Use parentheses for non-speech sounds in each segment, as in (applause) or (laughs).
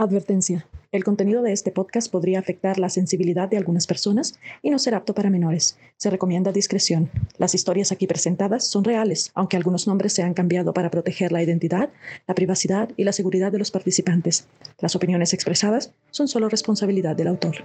Advertencia. El contenido de este podcast podría afectar la sensibilidad de algunas personas y no ser apto para menores. Se recomienda discreción. Las historias aquí presentadas son reales, aunque algunos nombres se han cambiado para proteger la identidad, la privacidad y la seguridad de los participantes. Las opiniones expresadas son solo responsabilidad del autor.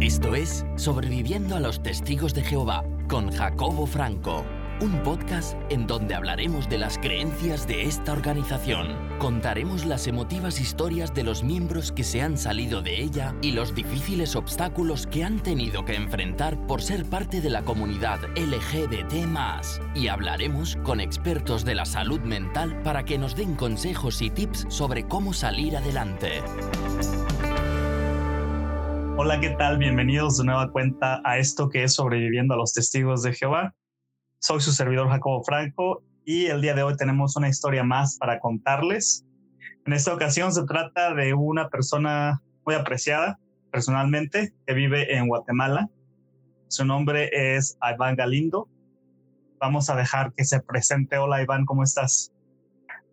Esto es Sobreviviendo a los Testigos de Jehová con Jacobo Franco un podcast en donde hablaremos de las creencias de esta organización. Contaremos las emotivas historias de los miembros que se han salido de ella y los difíciles obstáculos que han tenido que enfrentar por ser parte de la comunidad LGBT. Y hablaremos con expertos de la salud mental para que nos den consejos y tips sobre cómo salir adelante. Hola, ¿qué tal? Bienvenidos de nueva cuenta a esto que es Sobreviviendo a los Testigos de Jehová. Soy su servidor Jacobo Franco y el día de hoy tenemos una historia más para contarles. En esta ocasión se trata de una persona muy apreciada personalmente que vive en Guatemala. Su nombre es Iván Galindo. Vamos a dejar que se presente. Hola Iván, ¿cómo estás?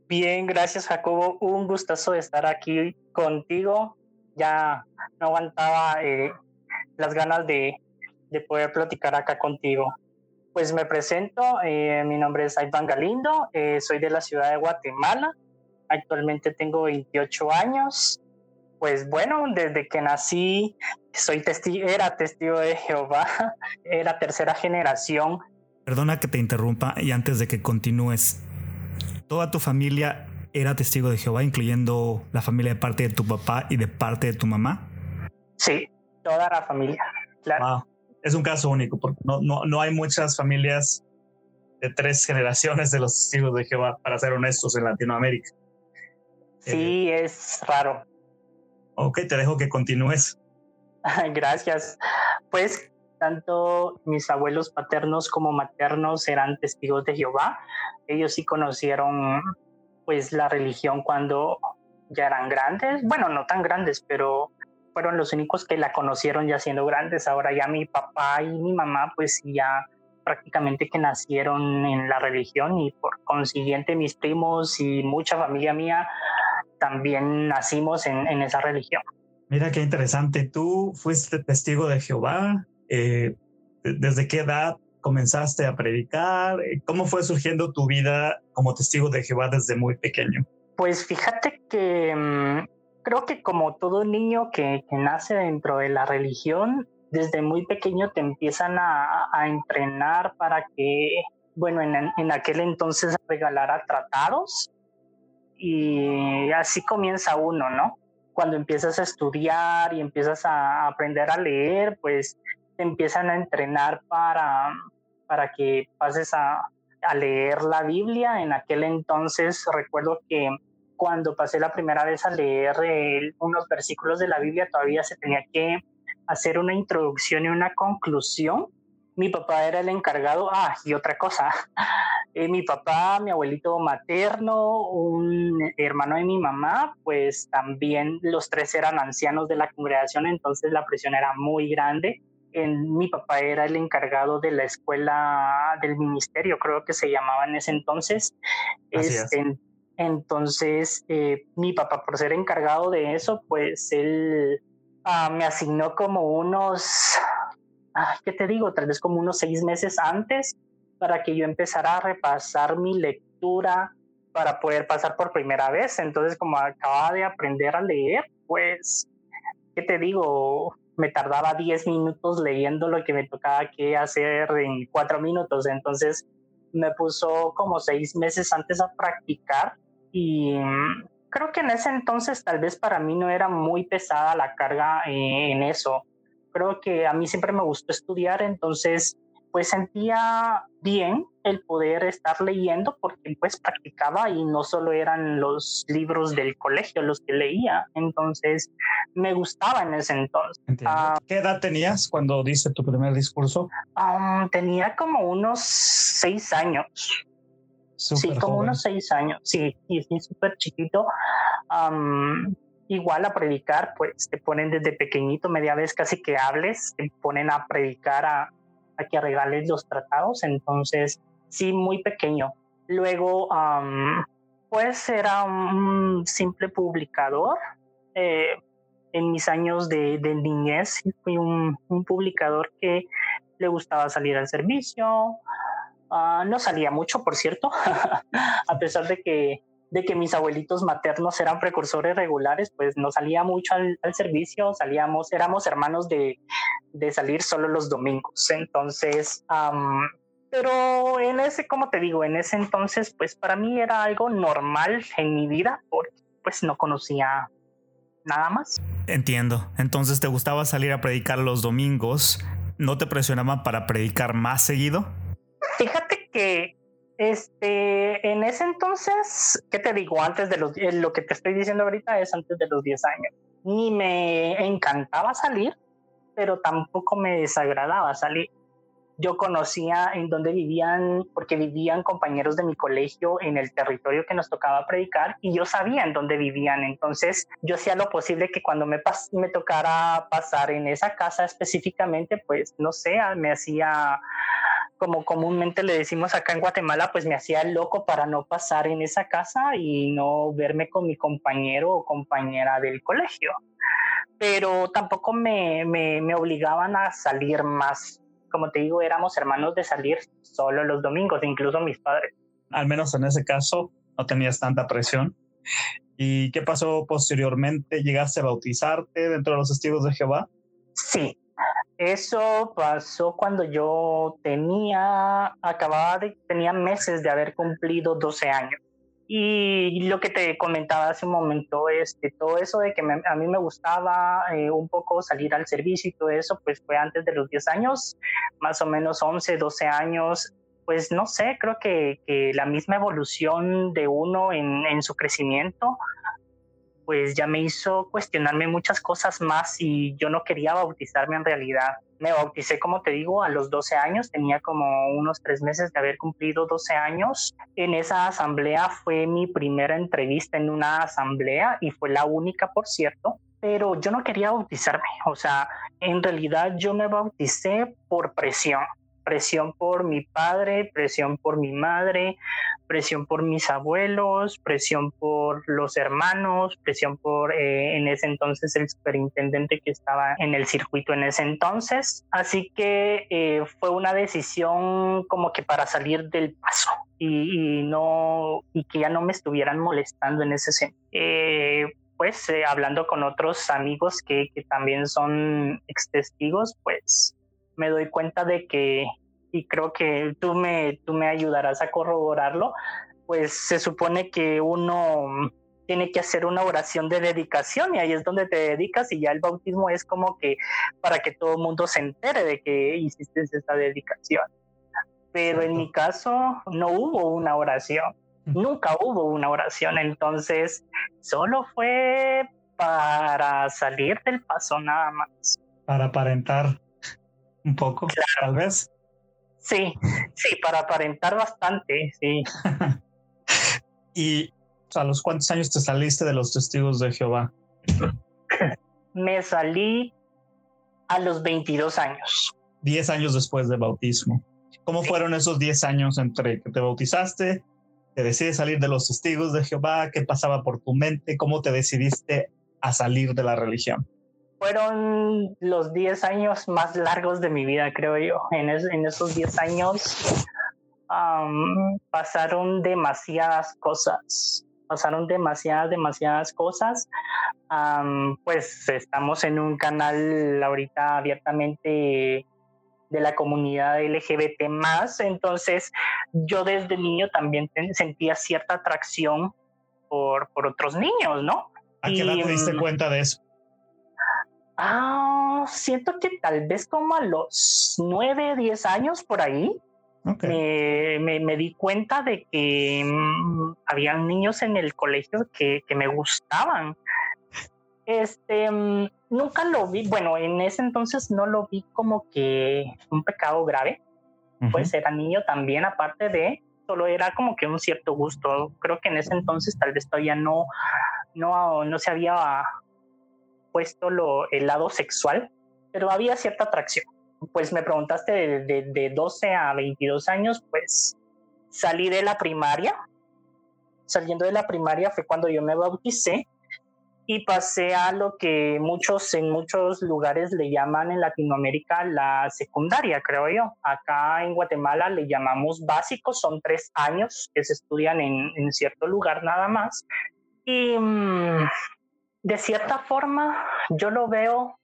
Bien, gracias Jacobo. Un gustazo estar aquí contigo. Ya no aguantaba eh, las ganas de, de poder platicar acá contigo. Pues me presento, eh, mi nombre es Iván Galindo, eh, soy de la ciudad de Guatemala, actualmente tengo 28 años. Pues bueno, desde que nací soy testigo, era testigo de Jehová, (laughs) era tercera generación. Perdona que te interrumpa y antes de que continúes, ¿toda tu familia era testigo de Jehová, incluyendo la familia de parte de tu papá y de parte de tu mamá? Sí, toda la familia, claro es un caso único, porque no, no, no hay muchas familias de tres generaciones de los testigos de Jehová, para ser honestos, en Latinoamérica. Sí, eh, es raro. Ok, te dejo que continúes. (laughs) Gracias. Pues tanto mis abuelos paternos como maternos eran testigos de Jehová. Ellos sí conocieron pues la religión cuando ya eran grandes. Bueno, no tan grandes, pero fueron los únicos que la conocieron ya siendo grandes. Ahora ya mi papá y mi mamá, pues ya prácticamente que nacieron en la religión y por consiguiente mis primos y mucha familia mía también nacimos en, esa religión. Mira qué interesante. Tú fuiste testigo de Jehová. Eh, ¿Desde qué edad comenzaste a predicar? ¿Cómo fue surgiendo tu vida como testigo de Jehová desde muy pequeño? Pues fíjate que mm, creo que como todo niño que, nace dentro de la religión, desde muy pequeño te empiezan a, entrenar para que, bueno, en, aquel entonces regalara tratados y así comienza uno, ¿no? Cuando empiezas a estudiar y empiezas a aprender a leer, pues te empiezan a entrenar para, para que pases a, a leer la Biblia. En aquel entonces recuerdo que cuando pasé la primera vez a leer eh, unos versículos de la Biblia, todavía se tenía que hacer una introducción y una conclusión. Mi papá era el encargado. Ah, y otra cosa. (laughs) Eh, mi papá, mi abuelito materno, un hermano de mi mamá, pues también los tres eran ancianos de la congregación, entonces la presión era muy grande. En, mi papá era el encargado de la escuela del ministerio, creo que se llamaba en ese entonces. Este, entonces, eh, mi papá, por ser encargado de eso, pues él ah, me asignó como unos, ¿qué te digo? Tal vez como unos seis meses antes para que yo empezara a repasar mi lectura para poder pasar por primera vez. Entonces, como acababa de aprender a leer, pues, ¿qué te digo? Me tardaba diez minutos leyendo lo que me tocaba que hacer en cuatro minutos. Entonces, me puso como seis meses antes a practicar y mm, creo que en ese entonces tal vez para mí no era muy pesada la carga eh, en eso. Creo que a mí siempre me gustó estudiar, entonces pues sentía bien el poder estar leyendo porque pues practicaba y no solo eran los libros del colegio los que leía, entonces me gustaba en ese entonces. Ah, ¿Qué edad tenías cuando diste tu primer discurso? tenía como unos seis años sí, como unos seis años, sí, y sí, súper chiquito. igual a predicar, pues te ponen desde pequeñito, media vez casi que hables, te ponen a predicar, a, a que regales los tratados, entonces sí, muy pequeño. Luego, pues era un simple publicador. Eh, en mis años de, niñez fui un, publicador que le gustaba salir al servicio. Ah, no salía mucho, por cierto, (laughs) a pesar de que, de que mis abuelitos maternos eran precursores regulares, pues no salía mucho al, servicio, salíamos, éramos hermanos de, de, salir solo los domingos. Entonces, pero en ese, como te digo, en ese entonces, pues para mí era algo normal en mi vida, porque pues no conocía nada más. Entiendo. Entonces, ¿te gustaba salir a predicar los domingos? ¿No te presionaban para predicar más seguido? Fíjate que este, en ese entonces, ¿qué te digo? Antes de los, eh, lo que te estoy diciendo ahorita es antes de los 10 años. Ni me encantaba salir, pero tampoco me desagradaba salir yo conocía en dónde vivían, porque vivían compañeros de mi colegio en el territorio que nos tocaba predicar y yo sabía en dónde vivían. Entonces yo hacía lo posible que cuando me, me tocara pasar en esa casa específicamente, pues no sé, me hacía como comúnmente le decimos acá en Guatemala, pues me hacía loco para no pasar en esa casa y no verme con mi compañero o compañera del colegio. Pero tampoco me, me, me obligaban a salir más como te digo, éramos hermanos de salir solo los domingos, incluso mis padres. Al menos en ese caso no tenías tanta presión. ¿Y qué pasó posteriormente? ¿Llegaste a bautizarte dentro de los testigos de Jehová? Sí, eso pasó cuando yo tenía, acababa de, tenía meses de haber cumplido 12 años. Y lo que te comentaba hace un momento, este, todo eso de que a mí me gustaba eh, un poco salir al servicio y todo eso, pues fue antes de los 10 años, más o menos 11, 12 años. Pues no sé, creo que, que la misma evolución de uno en, en su crecimiento, pues ya me hizo cuestionarme muchas cosas más y yo no quería bautizarme en realidad. Me bauticé, como te digo, a los 12 años, tenía como unos tres meses de haber cumplido 12 años. En esa asamblea fue mi primera entrevista en una asamblea y fue la única, por cierto, pero yo no quería bautizarme, o sea, en realidad yo me bauticé por presión presión por mi padre, presión por mi madre, presión por mis abuelos, presión por los hermanos, presión por eh, en ese entonces el superintendente que estaba en el circuito en ese entonces. Así que eh, fue una decisión como que para salir del paso y, no y que ya no me estuvieran molestando en ese sentido. Eh, pues hablando con otros amigos que, que también son ex testigos, pues me doy cuenta de que, y creo que tú me, tú me ayudarás a corroborarlo, pues se supone que uno tiene que hacer una oración de dedicación y ahí es donde te dedicas y ya el bautismo es como que para que todo el mundo se entere de que hiciste esa dedicación. Pero en mi caso no hubo una oración, nunca hubo una oración, entonces solo fue para salir del paso nada más. Para aparentar un poco, tal vez. Sí, sí, para aparentar bastante, sí. (laughs) ¿Y a los cuántos años te saliste de los testigos de Jehová? Me salí a los 22 años. 10 años después del bautismo. ¿Cómo fueron esos 10 años entre que te bautizaste, te decides salir de los testigos de Jehová? ¿Qué pasaba por tu mente? ¿Cómo te decidiste a salir de la religión? Fueron los 10 años más largos de mi vida, creo yo. En, en esos 10 años pasaron demasiadas cosas. Pasaron demasiadas, demasiadas cosas. pues estamos en un canal ahorita abiertamente de la comunidad LGBT más, entonces yo desde niño también sentía cierta atracción por, por otros niños, ¿no? ¿A qué edad te diste mm, cuenta de eso? Ah, siento que tal vez como a los nueve, diez años por ahí, me, me, di cuenta de que mm, había niños en el colegio que, que me gustaban. Este, mm, nunca lo vi, bueno, en ese entonces no lo vi como que un pecado grave, pues era niño también, aparte de, solo era como que un cierto gusto. Creo que en ese entonces tal vez todavía no, no, no se había puesto lo, el lado sexual, pero había cierta atracción. Pues me preguntaste de, de, 12 a 22 años, pues salí de la primaria. Saliendo de la primaria fue cuando yo me bauticé y pasé a lo que muchos en muchos lugares le llaman en Latinoamérica la secundaria, creo yo. Acá en Guatemala le llamamos básicos, son tres años que se estudian en, en cierto lugar nada más. Y mm, de cierta forma yo lo veo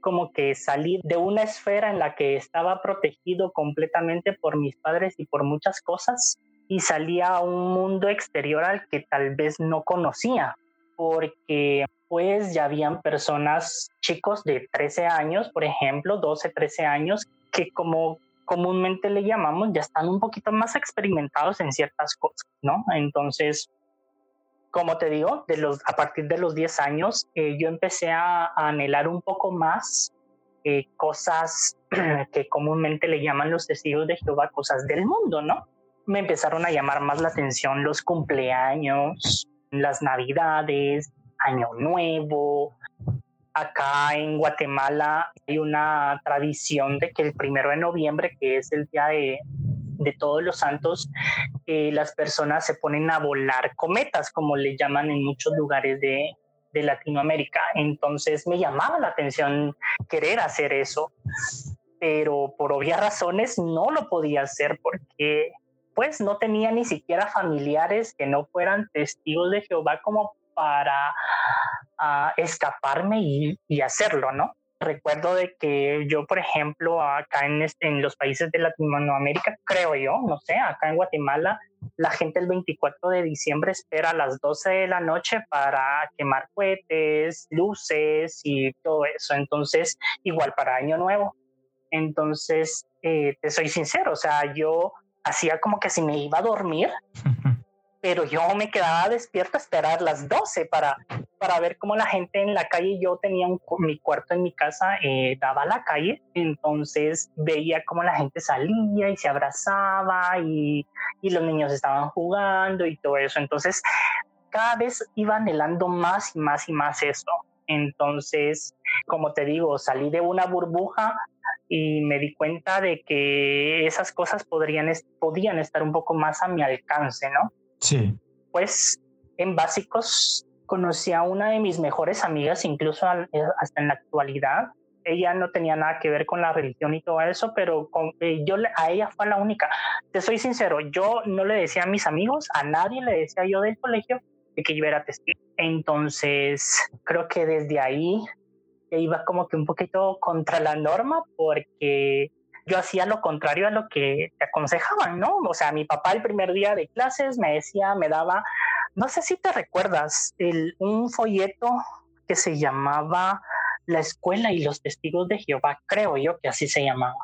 como que salir de una esfera en la que estaba protegido completamente por mis padres y por muchas cosas y salía a un mundo exterior al que tal vez no conocía porque pues ya habían personas, chicos de 13 años, por ejemplo, 12, 13 años, que como comúnmente le llamamos, ya están un poquito más experimentados en ciertas cosas, ¿no? Entonces, como te digo, a partir de los 10 años, eh, yo empecé a, anhelar un poco más eh, cosas (clears throat) que comúnmente le llaman los testigos de Jehová, cosas del mundo, ¿no? Me empezaron a llamar más la atención los cumpleaños, las navidades, Año Nuevo. Acá en Guatemala hay una tradición de que el primero de noviembre, que es el día de, de todos los santos, eh, las personas se ponen a volar cometas, como le llaman en muchos lugares de, de Latinoamérica. Entonces me llamaba la atención querer hacer eso, pero por obvias razones no lo podía hacer porque pues no tenía ni siquiera familiares que no fueran testigos de Jehová como para ah, escaparme y, hacerlo, ¿no? Recuerdo de que yo, por ejemplo, acá en, este, en los países de Latinoamérica, creo yo, no sé, acá en Guatemala, la gente el 24 de diciembre espera a las 12 de la noche para quemar cohetes, luces y todo eso. Entonces, igual para Año Nuevo. Entonces, eh, te soy sincero, o sea, yo hacía como que si me iba a dormir, pero yo me quedaba despierto a esperar las 12 para, para ver cómo la gente en la calle, yo tenía mi cuarto en mi casa, eh, daba a la calle, entonces veía cómo la gente salía y se abrazaba y, y los niños estaban jugando y todo eso, entonces cada vez iba anhelando más y más y más eso. Entonces, como te digo, salí de una burbuja y me di cuenta de que esas cosas podrían, podían estar un poco más a mi alcance, ¿no? Sí. Pues en básicos conocí a una de mis mejores amigas, incluso eh, hasta en la actualidad. Ella no tenía nada que ver con la religión y todo eso, pero eh, yo a ella fue la única. Te soy sincero, yo no le decía a mis amigos, a nadie le decía yo del colegio de que yo era testigo. Entonces, creo que desde ahí iba como que un poquito contra la norma porque yo hacía lo contrario a lo que te aconsejaban, ¿no? O sea, mi papá el primer día de clases me decía, me daba, no sé si te recuerdas, el, un folleto que se llamaba La Escuela y los Testigos de Jehová, creo yo que así se llamaba.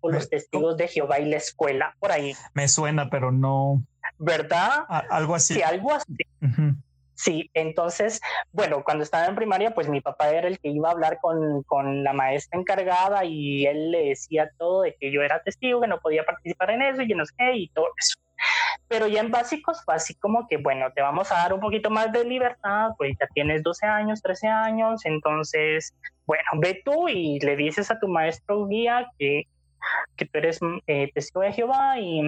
O los Testigos de Jehová y la Escuela, por ahí. Me suena, pero no. ¿Verdad? algo así. Sí, algo así. Sí, entonces, bueno, cuando estaba en primaria, pues mi papá era el que iba a hablar con, con, la maestra encargada y él le decía todo de que yo era testigo, que no podía participar en eso y no sé y todo eso. Pero ya en básicos fue así como que, bueno, te vamos a dar un poquito más de libertad, pues ya tienes 12 años, 13 años, entonces, bueno, ve tú y le dices a tu maestro guía que, que tú eres eh, testigo de Jehová y,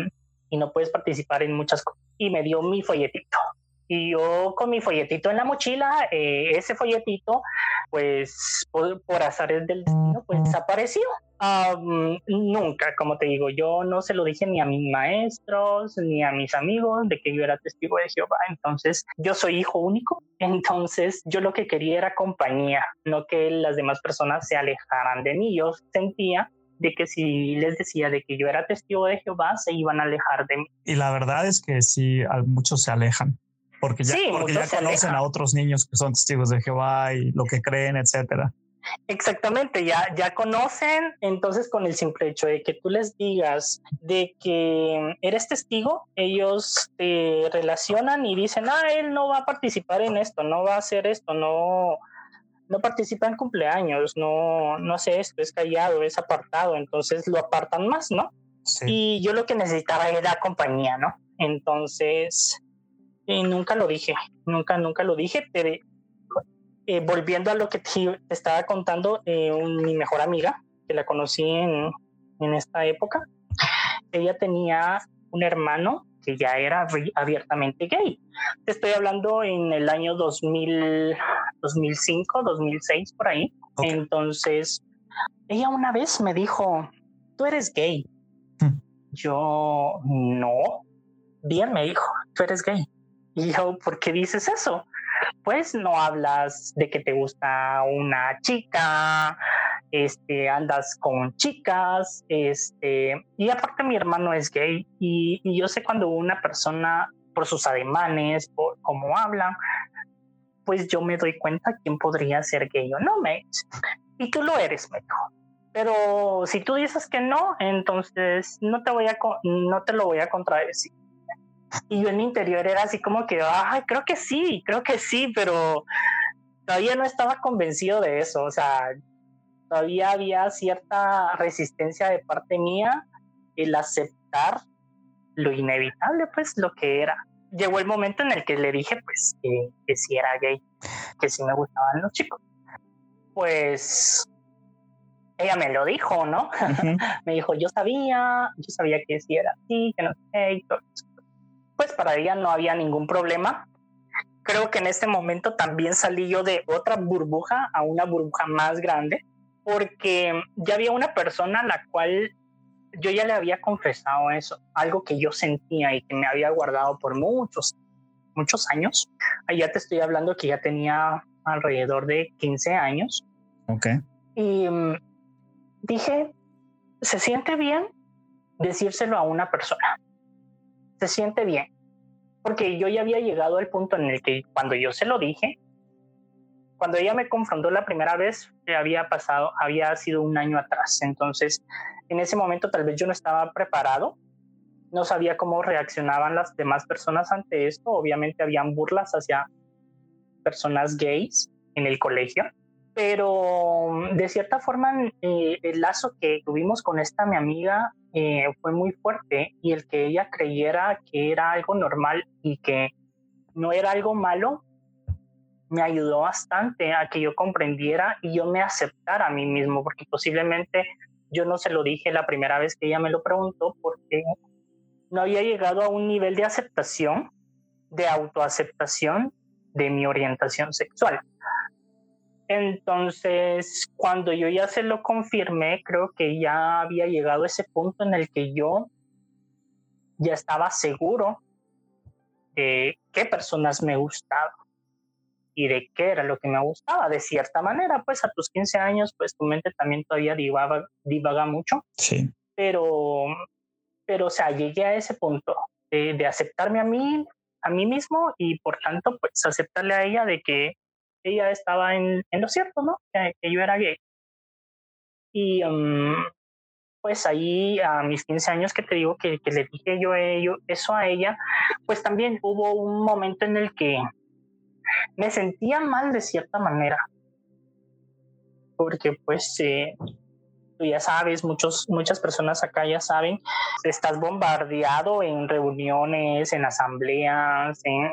y no puedes participar en muchas cosas. Y me dio mi folletito y yo con mi folletito en la mochila, eh, ese folletito, pues por, azares del destino, pues desapareció. nunca, como te digo, yo no se lo dije ni a mis maestros ni a mis amigos de que yo era testigo de Jehová. Entonces, yo soy hijo único. (laughs) Entonces, yo lo que quería era compañía, no que las demás personas se alejaran de mí. Yo sentía de que si les decía de que yo era testigo de Jehová, se iban a alejar de mí. Y la verdad es que sí, muchos se alejan porque ya, porque ya conocen a otros niños que son testigos de Jehová y lo que creen, etcétera. Exactamente, ya, ya conocen, entonces con el simple hecho de que tú les digas de que eres testigo, ellos te relacionan y dicen, ah, él no va a participar en esto, no va a hacer esto, no, no participa en cumpleaños, no, no hace esto, es callado, es apartado, entonces lo apartan más, ¿no? Y yo lo que necesitaba era compañía, ¿no? Entonces, nunca lo dije, nunca, nunca lo dije. Pero, eh, volviendo a lo que te, (laughs) estaba contando, eh, mi mejor amiga, que la conocí en, en esta época, ella tenía un hermano que ya era abiertamente gay. Te estoy hablando en el año 2000, 2005, 2006, por ahí. Entonces, ella una vez me dijo, tú eres gay. Hmm. Yo, no. Bien, me dijo, tú eres gay. Y yo, ¿por qué dices eso? Pues no hablas de que te gusta una chica, este, andas con chicas, este, y aparte mi hermano es gay y, yo sé cuando una persona, por sus ademanes, por cómo habla, pues yo me doy cuenta quién podría ser gay o no, me Y tú lo eres, me dijo. Pero si tú dices que no, entonces no te voy a, no te lo voy a contradecir. Y yo en mi interior era así como que, ay, creo que sí, creo que sí, pero todavía no estaba convencido de eso. O sea, todavía había cierta resistencia de parte mía el aceptar lo inevitable, pues lo que era. Llegó el momento en el que le dije, pues, que, que si era gay, que si me gustaban los chicos. Pues ella me lo dijo, ¿no? (laughs) me dijo, yo sabía, yo sabía que si era así, que no sé, Pues para ella no había ningún problema. Creo que en este momento también salí yo de otra burbuja a una burbuja más grande porque ya había una persona a la cual yo ya le había confesado eso, algo que yo sentía y que me había guardado por muchos, muchos años. Allá te estoy hablando que ya tenía alrededor de 15 años. Ok. Y mm, dije, se siente bien decírselo a una persona. Se siente bien. Porque yo ya había llegado al punto en el que cuando yo se lo dije, cuando ella me confrontó la primera vez, había pasado, había sido un año atrás. Entonces, en ese momento tal vez yo no estaba preparado, no sabía cómo reaccionaban las demás personas ante esto. Obviamente habían burlas hacia personas gays en el colegio, pero de cierta forma eh, el lazo que tuvimos con esta mi amiga eh, fue muy fuerte y el que ella creyera que era algo normal y que no era algo malo me ayudó bastante a que yo comprendiera y yo me aceptara a mí mismo, porque posiblemente yo no se lo dije la primera vez que ella me lo preguntó, porque no había llegado a un nivel de aceptación, de autoaceptación de mi orientación sexual. Entonces, cuando yo ya se lo confirmé, creo que ya había llegado ese punto en el que yo ya estaba seguro de qué personas me gustaban y de qué era lo que me gustaba. De cierta manera, pues a tus 15 años, pues tu mente también todavía divaga, divaga mucho. Sí. Pero, pero, o sea, llegué a ese punto de, aceptarme a mí, a mí mismo y por tanto, pues aceptarle a ella de que ella estaba en, en lo cierto, ¿no? Que, yo era gay. Y um, pues ahí a mis 15 años que te digo que, que le dije yo, yo eso a ella, pues también hubo un momento en el que me sentía mal de cierta manera. Porque pues eh, tú ya sabes, muchos, muchas personas acá ya saben, estás bombardeado en reuniones, en asambleas, en,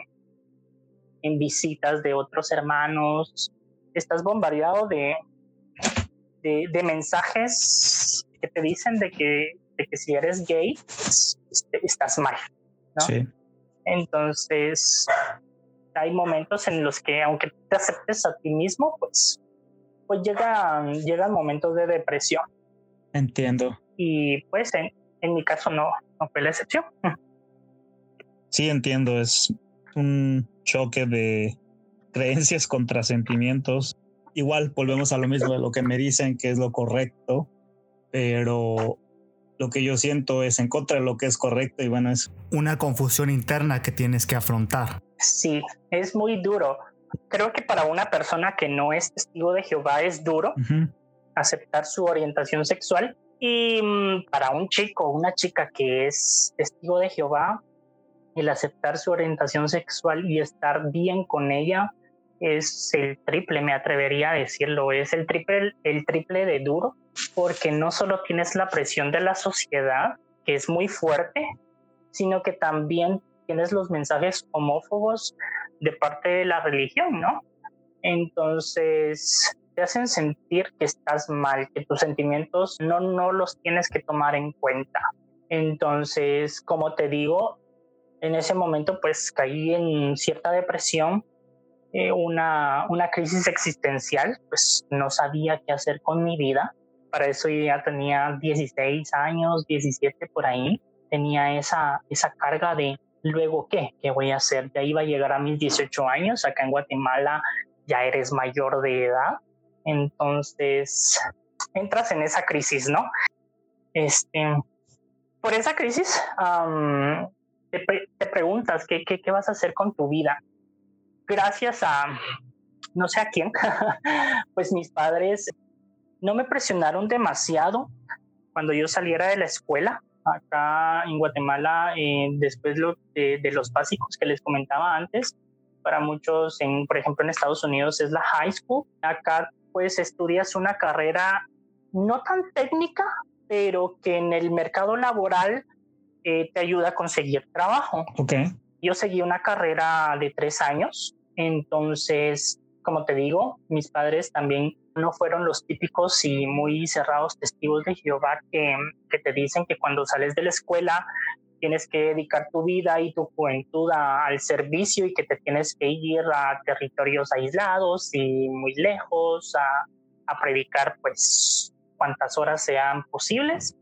en visitas de otros hermanos, estás bombardeado de, de, mensajes que te dicen de que, de que si eres gay, este, estás mal. Sí. Entonces, hay momentos en los que aunque te aceptes a ti mismo, pues, pues llegan, llegan momentos de depresión. Entiendo. Y pues en, en mi caso no, no fue la excepción. Sí, entiendo. Es un choque de creencias contra sentimientos. Igual volvemos a lo mismo de lo que me dicen que es lo correcto, pero lo que yo siento es en contra de lo que es correcto y bueno, es una confusión interna que tienes que afrontar. Sí, es muy duro. Creo que para una persona que no es testigo de Jehová es duro aceptar su orientación sexual y mm, para un chico o una chica que es testigo de Jehová, el aceptar su orientación sexual y estar bien con ella es el triple, me atrevería a decirlo, es el triple, el triple de duro, porque no solo tienes la presión de la sociedad, que es muy fuerte, sino que también tienes los mensajes homófobos de parte de la religión, ¿no? Entonces te hacen sentir que estás mal, que tus sentimientos no, no los tienes que tomar en cuenta. Entonces, como te digo, en ese momento pues caí en cierta depresión, eh, una, una crisis existencial, pues no sabía qué hacer con mi vida. Para eso ya tenía 16 años, 17 por ahí. Tenía esa, esa carga de luego qué, qué voy a hacer. Ya iba a llegar a mis 18 años, acá en Guatemala ya eres mayor de edad. Entonces entras en esa crisis, ¿no? Este, por esa crisis, te, preguntas ¿qué, qué, vas a hacer con tu vida. Gracias a no sé a quién, (laughs) pues mis padres no me presionaron demasiado cuando yo saliera de la escuela. Acá en Guatemala, eh, después de, de, los básicos que les comentaba antes, para muchos, en, por ejemplo en Estados Unidos es la high school. Acá pues estudias una carrera no tan técnica, pero que en el mercado laboral eh, te ayuda a conseguir trabajo. Okay. Yo seguí una carrera de tres años, entonces, como te digo, mis padres también no fueron los típicos y muy cerrados testigos de Jehová que, que te dicen que cuando sales de la escuela tienes que dedicar tu vida y tu juventud al servicio y que te tienes que ir a territorios aislados y muy lejos a, a predicar pues cuantas horas sean posibles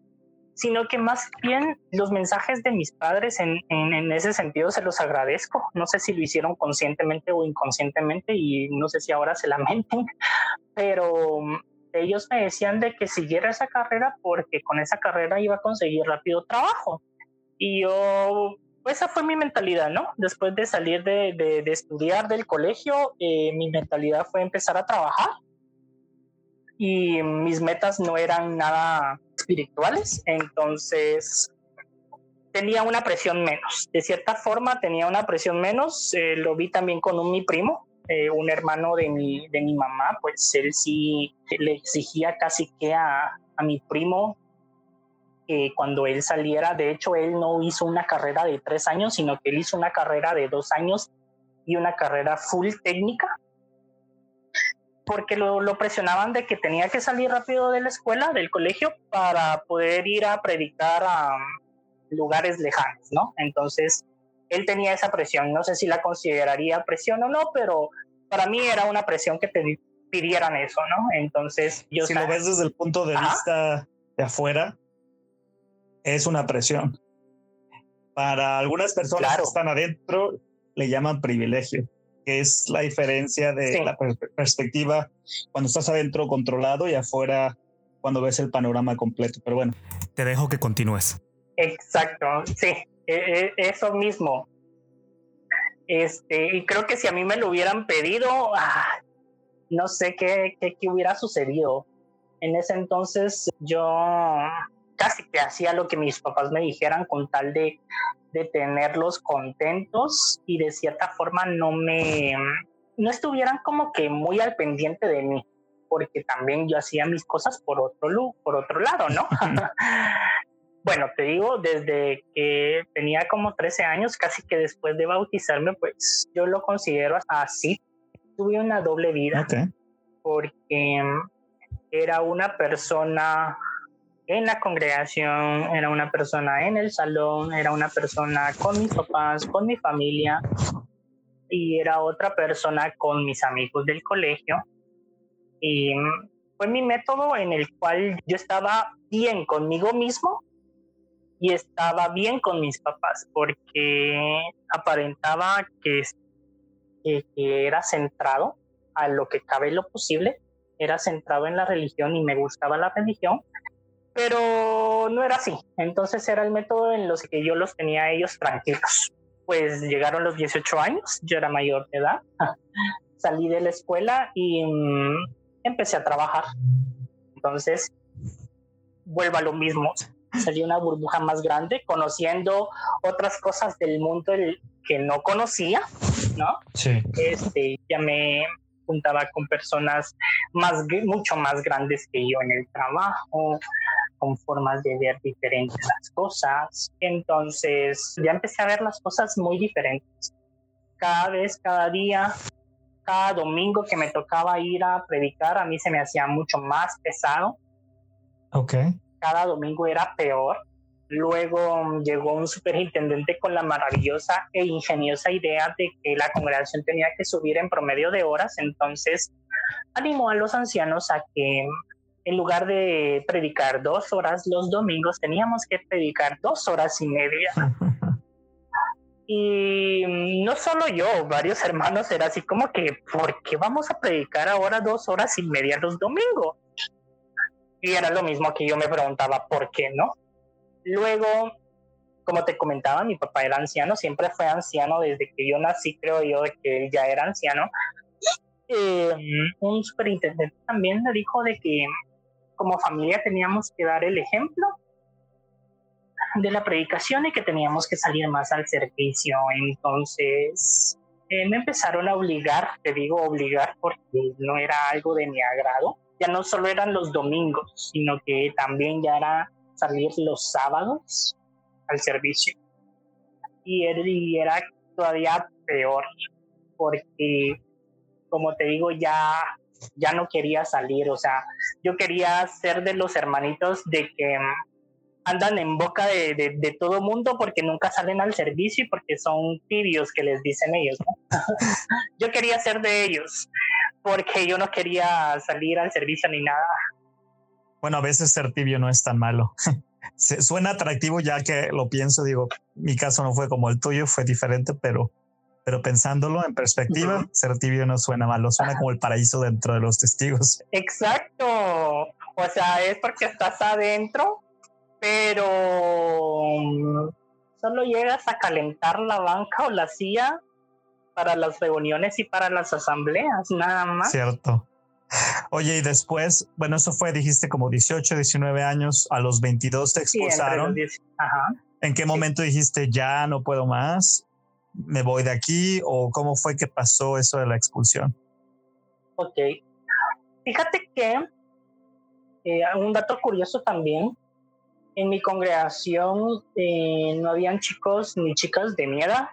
sino que más bien los mensajes de mis padres en, en, ese sentido se los agradezco. No sé si lo hicieron conscientemente o inconscientemente y no sé si ahora se lamenten, (laughs) pero ellos me decían de que siguiera esa carrera porque con esa carrera iba a conseguir rápido trabajo. Y yo, esa fue mi mentalidad, ¿no? Después de salir de, de, estudiar del colegio, eh, mi mentalidad fue empezar a trabajar y mis metas no eran nada espirituales, entonces tenía una presión menos. De cierta forma tenía una presión menos, eh, lo vi también con un, mi primo, eh, un hermano de mi, de mi mamá, pues él sí le exigía casi que a, a mi primo que cuando él saliera, de hecho él no hizo una carrera de tres años, sino que él hizo una carrera de dos años y una carrera full técnica porque lo, presionaban de que tenía que salir rápido de la escuela, del colegio, para poder ir a predicar a um, lugares lejanos, ¿no? Entonces, él tenía esa presión, no sé si la consideraría presión o no, pero para mí era una presión que te pidieran eso, ¿no? Entonces, yo... Si lo ves desde el punto de vista de afuera, es una presión. Para algunas personas que están adentro, le llaman privilegio que es la diferencia de la perspectiva cuando estás adentro controlado y afuera cuando ves el panorama completo. Pero bueno. Te dejo que continúes. Exacto, sí, e, e, eso mismo. Este, y creo que si a mí me lo hubieran pedido, ah, no sé qué, qué, qué hubiera sucedido. En ese entonces yo casi que hacía lo que mis papás me dijeran con tal de, de tenerlos contentos y de cierta forma no me, no estuvieran como que muy al pendiente de mí, porque también yo hacía mis cosas por otro, por otro lado, ¿no? (laughs) bueno, te digo, desde que tenía como 13 años, casi que después de bautizarme, pues yo lo considero así. Tuve una doble vida, porque era una persona en la congregación, era una persona en el salón, era una persona con mis papás, con mi familia y era otra persona con mis amigos del colegio. Y fue mi método en el cual yo estaba bien conmigo mismo y estaba bien con mis papás porque aparentaba que, que, que era centrado a lo que cabe lo posible, era centrado en la religión y me gustaba la religión pero no era así. Entonces era el método en los que yo los tenía a ellos tranquilos. Pues llegaron los 18 años, yo era mayor de edad, (laughs) salí de la escuela y mm, empecé a trabajar. Entonces, vuelvo a lo mismo. Salí una burbuja más grande, conociendo otras cosas del mundo que no conocía, ¿no? Sí. Este, ya me juntaba con personas más, mucho más grandes que yo en el trabajo, con formas de ver diferentes las cosas. Entonces ya empecé a ver las cosas muy diferentes. Cada vez, cada día, cada domingo que me tocaba ir a predicar, a mí se me hacía mucho más pesado. Ok. Cada domingo era peor. Luego llegó un superintendente con la maravillosa e ingeniosa idea de que la congregación tenía que subir en promedio de horas, entonces animó a los ancianos a que en lugar de predicar dos horas los domingos, teníamos que predicar dos horas y media. (laughs) Y no solo yo, varios hermanos era así como que, ¿por qué vamos a predicar ahora dos horas y media los domingos? Y era lo mismo que yo me preguntaba, ¿por qué no? Luego, como te comentaba, mi papá era anciano, siempre fue anciano desde que yo nací, creo yo, de que él ya era anciano. Eh, un superintendente también me dijo de que como familia teníamos que dar el ejemplo de la predicación y que teníamos que salir más al servicio. Entonces eh, me empezaron a obligar, te digo obligar porque no era algo de mi agrado. Ya no solo eran los domingos, sino que también ya era salir los sábados al servicio. Y era todavía peor porque, como te digo, ya ya no quería salir, o sea, yo quería ser de los hermanitos de que andan en boca de, de, todo mundo porque nunca salen al servicio y porque son tibios que les dicen ellos. (laughs) yo quería ser de ellos porque yo no quería salir al servicio ni nada. Bueno, a veces ser tibio no es tan malo. (laughs) Suena atractivo ya que lo pienso, digo, mi caso no fue como el tuyo, fue diferente, pero, pero pensándolo en perspectiva, ser tibio no suena malo, suena como el paraíso dentro de los testigos. Exacto. O sea, es porque estás adentro pero solo llegas a calentar la banca o la silla para las reuniones y para las asambleas, nada más. Cierto. Oye, y después, bueno, eso fue, dijiste, como 18, 19 años, a los 22 te expulsaron. ¿En qué momento dijiste, ya no puedo más, me voy de aquí? ¿O cómo fue que pasó eso de la expulsión? Ok. Fíjate que eh, un dato curioso también en mi congregación eh, no habían chicos ni chicas de mi edad.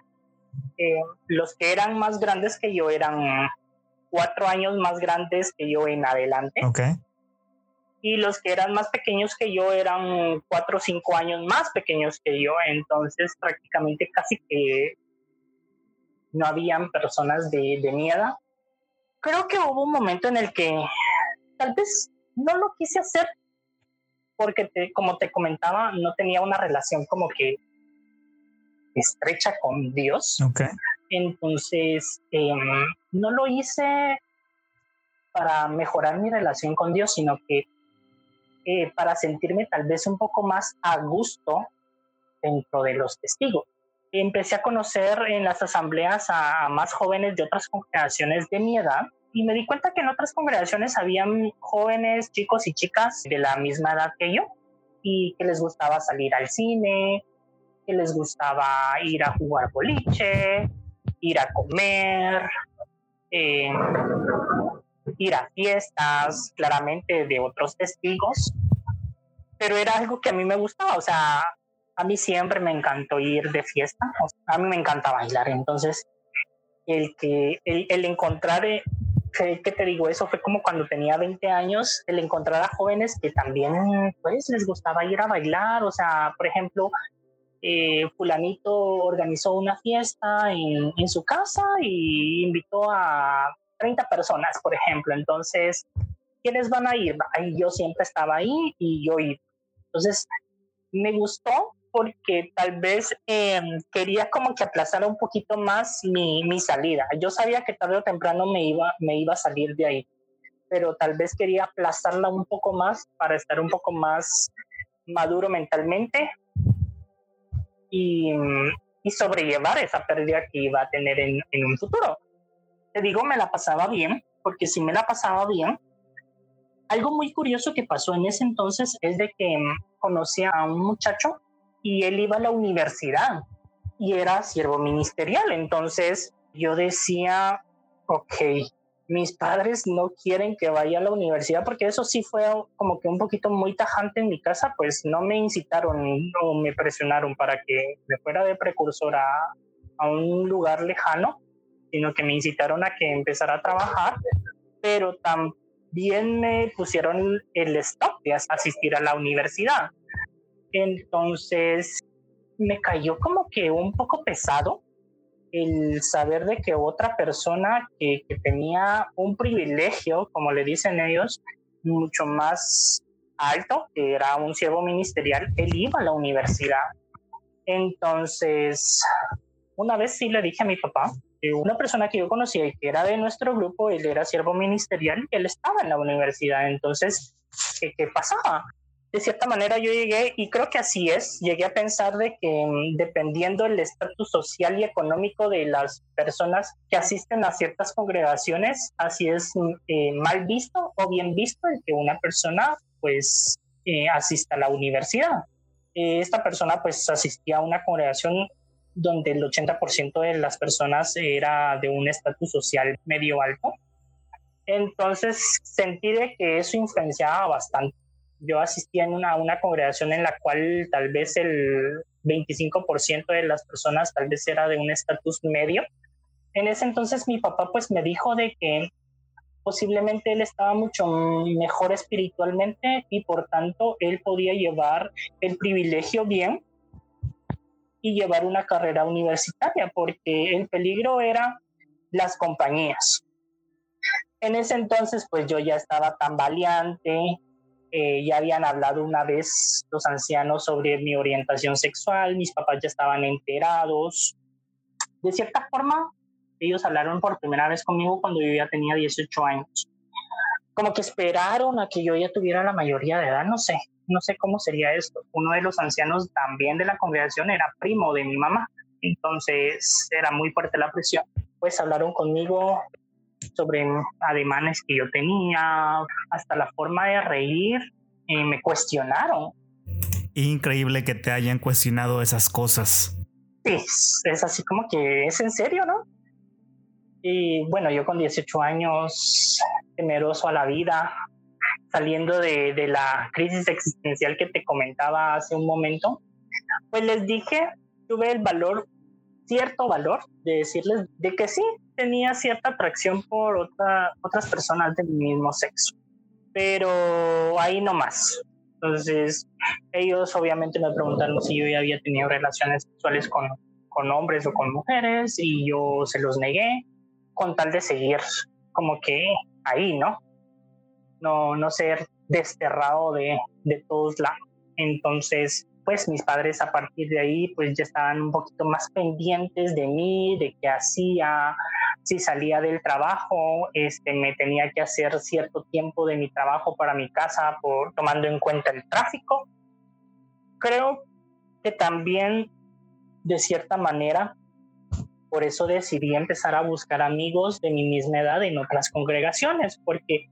Eh, los que eran más grandes que yo eran cuatro años más grandes que yo en adelante. Okay. Y los que eran más pequeños que yo eran cuatro o cinco años más pequeños que yo. Entonces prácticamente casi que no habían personas de, de mi edad. Creo que hubo un momento en el que tal vez no lo quise hacer porque como te comentaba, no tenía una relación como que estrecha con Dios. Okay. Entonces, em, no lo hice para mejorar mi relación con Dios, sino que eh, para sentirme tal vez un poco más a gusto dentro de los testigos. Empecé a conocer en las asambleas a, a más jóvenes de otras congregaciones de mi edad y me di cuenta que en otras congregaciones habían jóvenes, chicos y chicas de la misma edad que yo y que les gustaba salir al cine, que les gustaba ir a jugar boliche, ir a comer, em, ir a fiestas, claramente de otros testigos, pero era algo que a mí me gustaba, o sea, a mí siempre me encantó ir de fiesta, a mí me encanta bailar, entonces el que el, el encontrar ¿qué, te digo? Eso fue como cuando tenía 20 años, el encontrar a jóvenes que también pues les gustaba ir a bailar, o sea, por ejemplo, eh, fulanito organizó una fiesta en, en, su casa y invitó a 30 personas, por ejemplo, entonces, ¿quiénes van a ir? Ahí yo siempre estaba ahí y yo iba. Entonces, me gustó porque tal vez em, quería como que aplazar un poquito más mi, mi, salida. Yo sabía que tarde o temprano me iba, me iba a salir de ahí, pero tal vez quería aplazarla un poco más para estar un poco más maduro mentalmente y, y sobrellevar esa pérdida que iba a tener en, en un futuro. Te digo, me la pasaba bien, porque si me la pasaba bien, algo muy curioso que pasó en ese entonces es de que em, conocí a un muchacho y él iba a la universidad y era siervo ministerial. Entonces yo decía, ok, mis padres no quieren que vaya a la universidad porque eso sí fue como que un poquito muy tajante en mi casa, pues no me incitaron o me presionaron para que me fuera de precursor a, a un lugar lejano, sino que me incitaron a que empezara a trabajar, pero también me pusieron el stop de asistir a la universidad. Entonces me cayó como que un poco pesado el saber de que otra persona que, tenía un privilegio, como le dicen ellos, mucho más alto, que era un siervo ministerial, él iba a la universidad. Entonces, una vez sí le dije a mi papá que una persona que yo conocía y que era de nuestro grupo, él era siervo ministerial él estaba en la universidad. Entonces, ¿qué, qué pasaba? De cierta manera yo llegué, y creo que así es, llegué a pensar de que mm, dependiendo del estatus social y económico de las personas que asisten a ciertas congregaciones, así es mm, eh, mal visto o bien visto el que una persona pues eh, asista a la universidad. Eh, esta persona pues asistía a una congregación donde el 80% de las personas era de un estatus social medio alto. Entonces sentí de que eso influenciaba bastante yo asistía en una, una congregación en la cual tal vez el 25% de las personas tal vez era de un estatus medio. En ese entonces mi papá pues me dijo de que posiblemente él estaba mucho mejor espiritualmente y por tanto él podía llevar el privilegio bien y llevar una carrera universitaria porque el peligro era las compañías. En ese entonces pues yo ya estaba tan valiente, eh, ya habían hablado una vez los ancianos sobre mi orientación sexual, mis papás ya estaban enterados. De cierta forma, ellos hablaron por primera vez conmigo cuando yo ya tenía 18 años. Como que esperaron a que yo ya tuviera la mayoría de edad, no sé, no sé cómo sería esto. Uno de los ancianos también de la congregación era primo de mi mamá, entonces era muy fuerte la presión. Pues hablaron conmigo sobre ademanes que yo tenía, hasta la forma de reír, y me cuestionaron. Increíble que te hayan cuestionado esas cosas. Sí, es así como que es en serio, ¿no? Y bueno, yo con 18 años, temeroso a la vida, saliendo de, de la crisis existencial que te comentaba hace un momento, pues les dije, tuve el valor, cierto valor, de decirles de que sí, tenía cierta atracción por otra, otras personas del mismo sexo, pero ahí no más. Entonces, ellos obviamente me preguntaron si yo ya había tenido relaciones sexuales con, con hombres o con mujeres y yo se los negué con tal de seguir como que ahí, ¿no? No, no ser desterrado de, de todos lados. Entonces, pues mis padres a partir de ahí pues ya estaban un poquito más pendientes de mí, de qué hacía, si salía del trabajo, este, me tenía que hacer cierto tiempo de mi trabajo para mi casa por tomando en cuenta el tráfico. Creo que también de cierta manera por eso decidí empezar a buscar amigos de mi misma edad en otras congregaciones, porque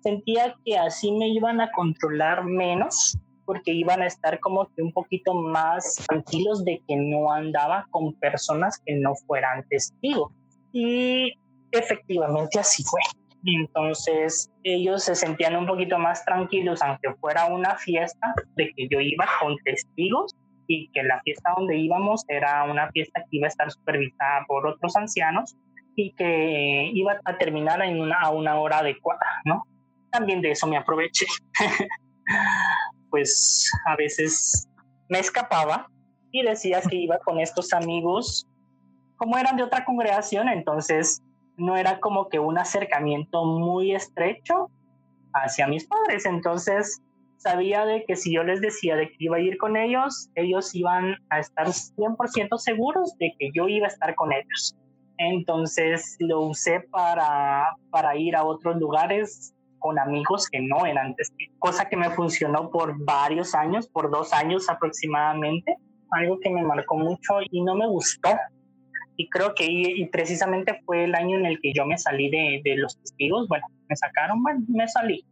sentía que así me iban a controlar menos, porque iban a estar como que un poquito más tranquilos de que no andaba con personas que no fueran testigos. Y efectivamente así fue. Entonces ellos se sentían un poquito más tranquilos, aunque fuera una fiesta, de que yo iba con testigos y que la fiesta donde íbamos era una fiesta que iba a estar supervisada por otros ancianos y que iba a terminar en una, a una hora adecuada, ¿no? También de eso me aproveché. (laughs) pues a veces me escapaba y decía que iba con estos amigos como eran de otra congregación, entonces no era como que un acercamiento muy estrecho hacia mis padres. Entonces sabía de que si yo les decía de que iba a ir con ellos, ellos iban a estar 100% seguros de que yo iba a estar con ellos. Entonces lo usé para, para ir a otros lugares con amigos que no eran testigos, cosa que me funcionó por varios años, por dos años aproximadamente, algo que me marcó mucho y no me gustó y creo que y, precisamente fue el año en el que yo me salí de, de, los testigos. Bueno, me sacaron, bueno, me salí.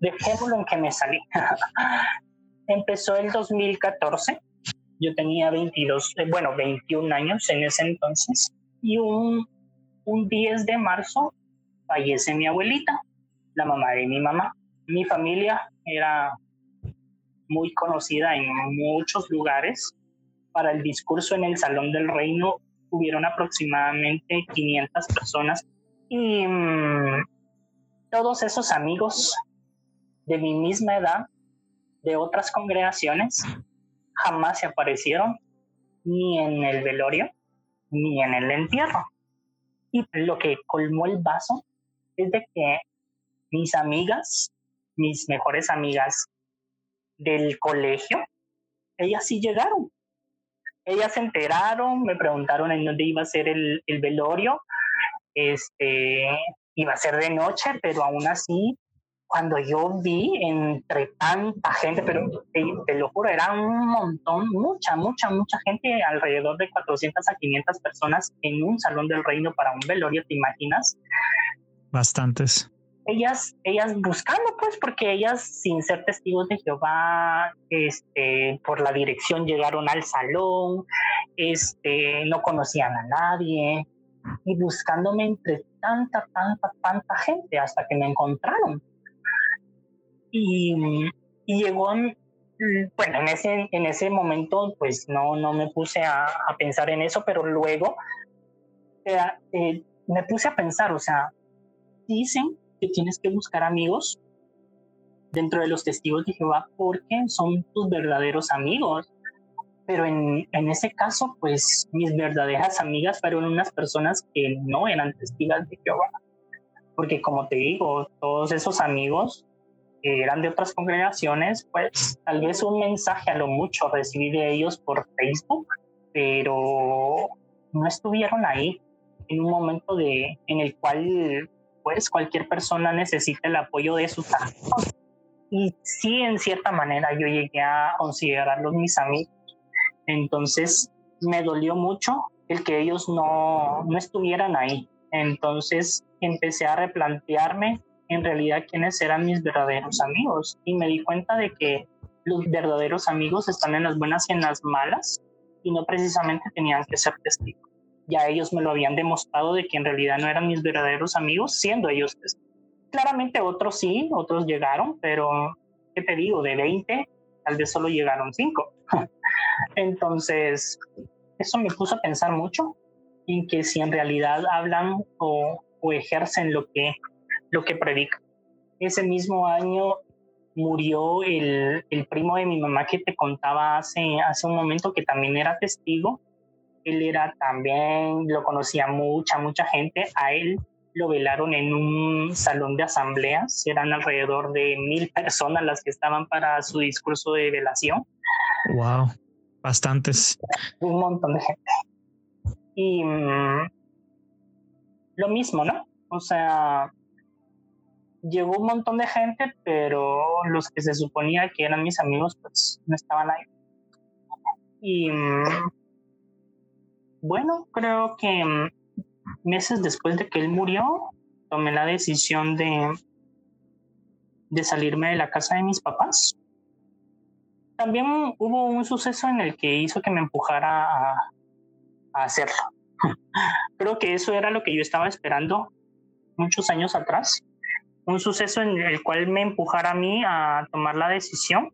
Dejémoslo en que me salí. (laughs) Empezó el 2014. Yo tenía 22, eh, bueno, 21 años en ese entonces. Y un, un 10 de marzo fallece mi abuelita, la mamá de mi mamá. Mi familia era muy conocida en muchos lugares. Para el discurso en el Salón del Reino hubieron aproximadamente 500 personas y mm, todos esos amigos de mi misma edad, de otras congregaciones, jamás se aparecieron ni en el velorio ni en el entierro. Y lo que colmó el vaso es de que mis amigas, mis mejores amigas del colegio, ellas sí llegaron. Ellas se enteraron, me preguntaron en dónde iba a ser el, el velorio. Este, iba a ser de noche, pero aún así cuando yo vi entre tanta gente, pero te, lo juro, era un montón, mucha, mucha, mucha gente, alrededor de 400 a 500 personas en un salón del reino para un velorio, ¿te imaginas? Bastantes. Ellas, ellas buscando, pues, porque ellas, sin ser testigos de Jehová, este, por la dirección llegaron al salón, este, no conocían a nadie, y buscándome entre tanta, tanta, tanta gente hasta que me encontraron. Y, llegó, bueno, en ese, en ese momento pues no, no me puse a, pensar en eso, pero luego eh, eh, me puse a pensar, o sea, dicen que tienes que buscar amigos dentro de los testigos de Jehová porque son tus verdaderos amigos. Pero en, en ese caso, pues mis verdaderas amigas fueron unas personas que no eran testigos de Jehová. Porque como te digo, todos esos amigos que eran de otras congregaciones, pues tal vez un mensaje a lo mucho recibí de ellos por Facebook, pero no estuvieron ahí en un momento de, en el cual pues cualquier persona necesita el apoyo de sus amigos. Y sí, en cierta manera yo llegué a considerarlos mis amigos. Entonces me dolió mucho el que ellos no, no estuvieran ahí. Entonces empecé a replantearme en realidad quiénes eran mis verdaderos amigos y me di cuenta de que los verdaderos amigos están en las buenas y en las malas y no precisamente tenían que ser testigos. Ya ellos me lo habían demostrado de que en realidad no eran mis verdaderos amigos siendo ellos testigos. Claramente otros sí, otros llegaron, pero ¿qué te digo? De 20, tal vez solo llegaron 5. (laughs) Entonces, eso me puso a pensar mucho en que si en realidad hablan o, o ejercen lo que lo que predica. Ese mismo año murió el, el, primo de mi mamá que te contaba hace, hace un momento que también era testigo. Él era también, lo conocía mucha, mucha gente. A él lo velaron en un salón de asambleas. Eran alrededor de mil personas las que estaban para su discurso de velación. Wow, bastantes. Un montón de gente. Y mm, lo mismo, ¿no? O sea, llegó un montón de gente, pero los que se suponía que eran mis amigos, pues no estaban ahí. Y mm, bueno, creo que mm, meses después de que él murió, tomé la decisión de, de salirme de la casa de mis papás. También hubo un suceso en el que hizo que me empujara a, a hacerlo. (laughs) creo que eso era lo que yo estaba esperando muchos años atrás un suceso en el cual me empujara a mí a tomar la decisión.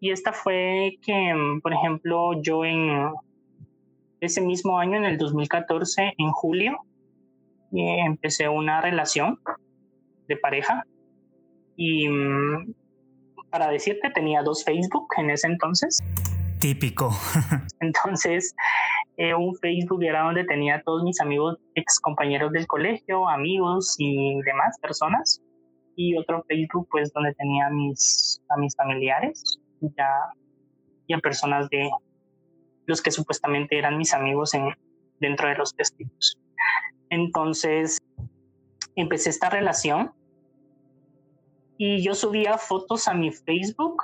Y esta fue que, por ejemplo, yo en ese mismo año, en el 2014, en julio, eh, empecé una relación de pareja. Y mm, para decirte, tenía dos Facebook en ese entonces. Típico. (laughs) entonces, eh, un Facebook era donde tenía todos mis amigos, ex compañeros del colegio, amigos y demás personas y otro Facebook pues donde tenía a mis, a mis familiares ya, y a personas de los que supuestamente eran mis amigos en, dentro de los testigos. Entonces empecé esta relación y yo subía fotos a mi Facebook,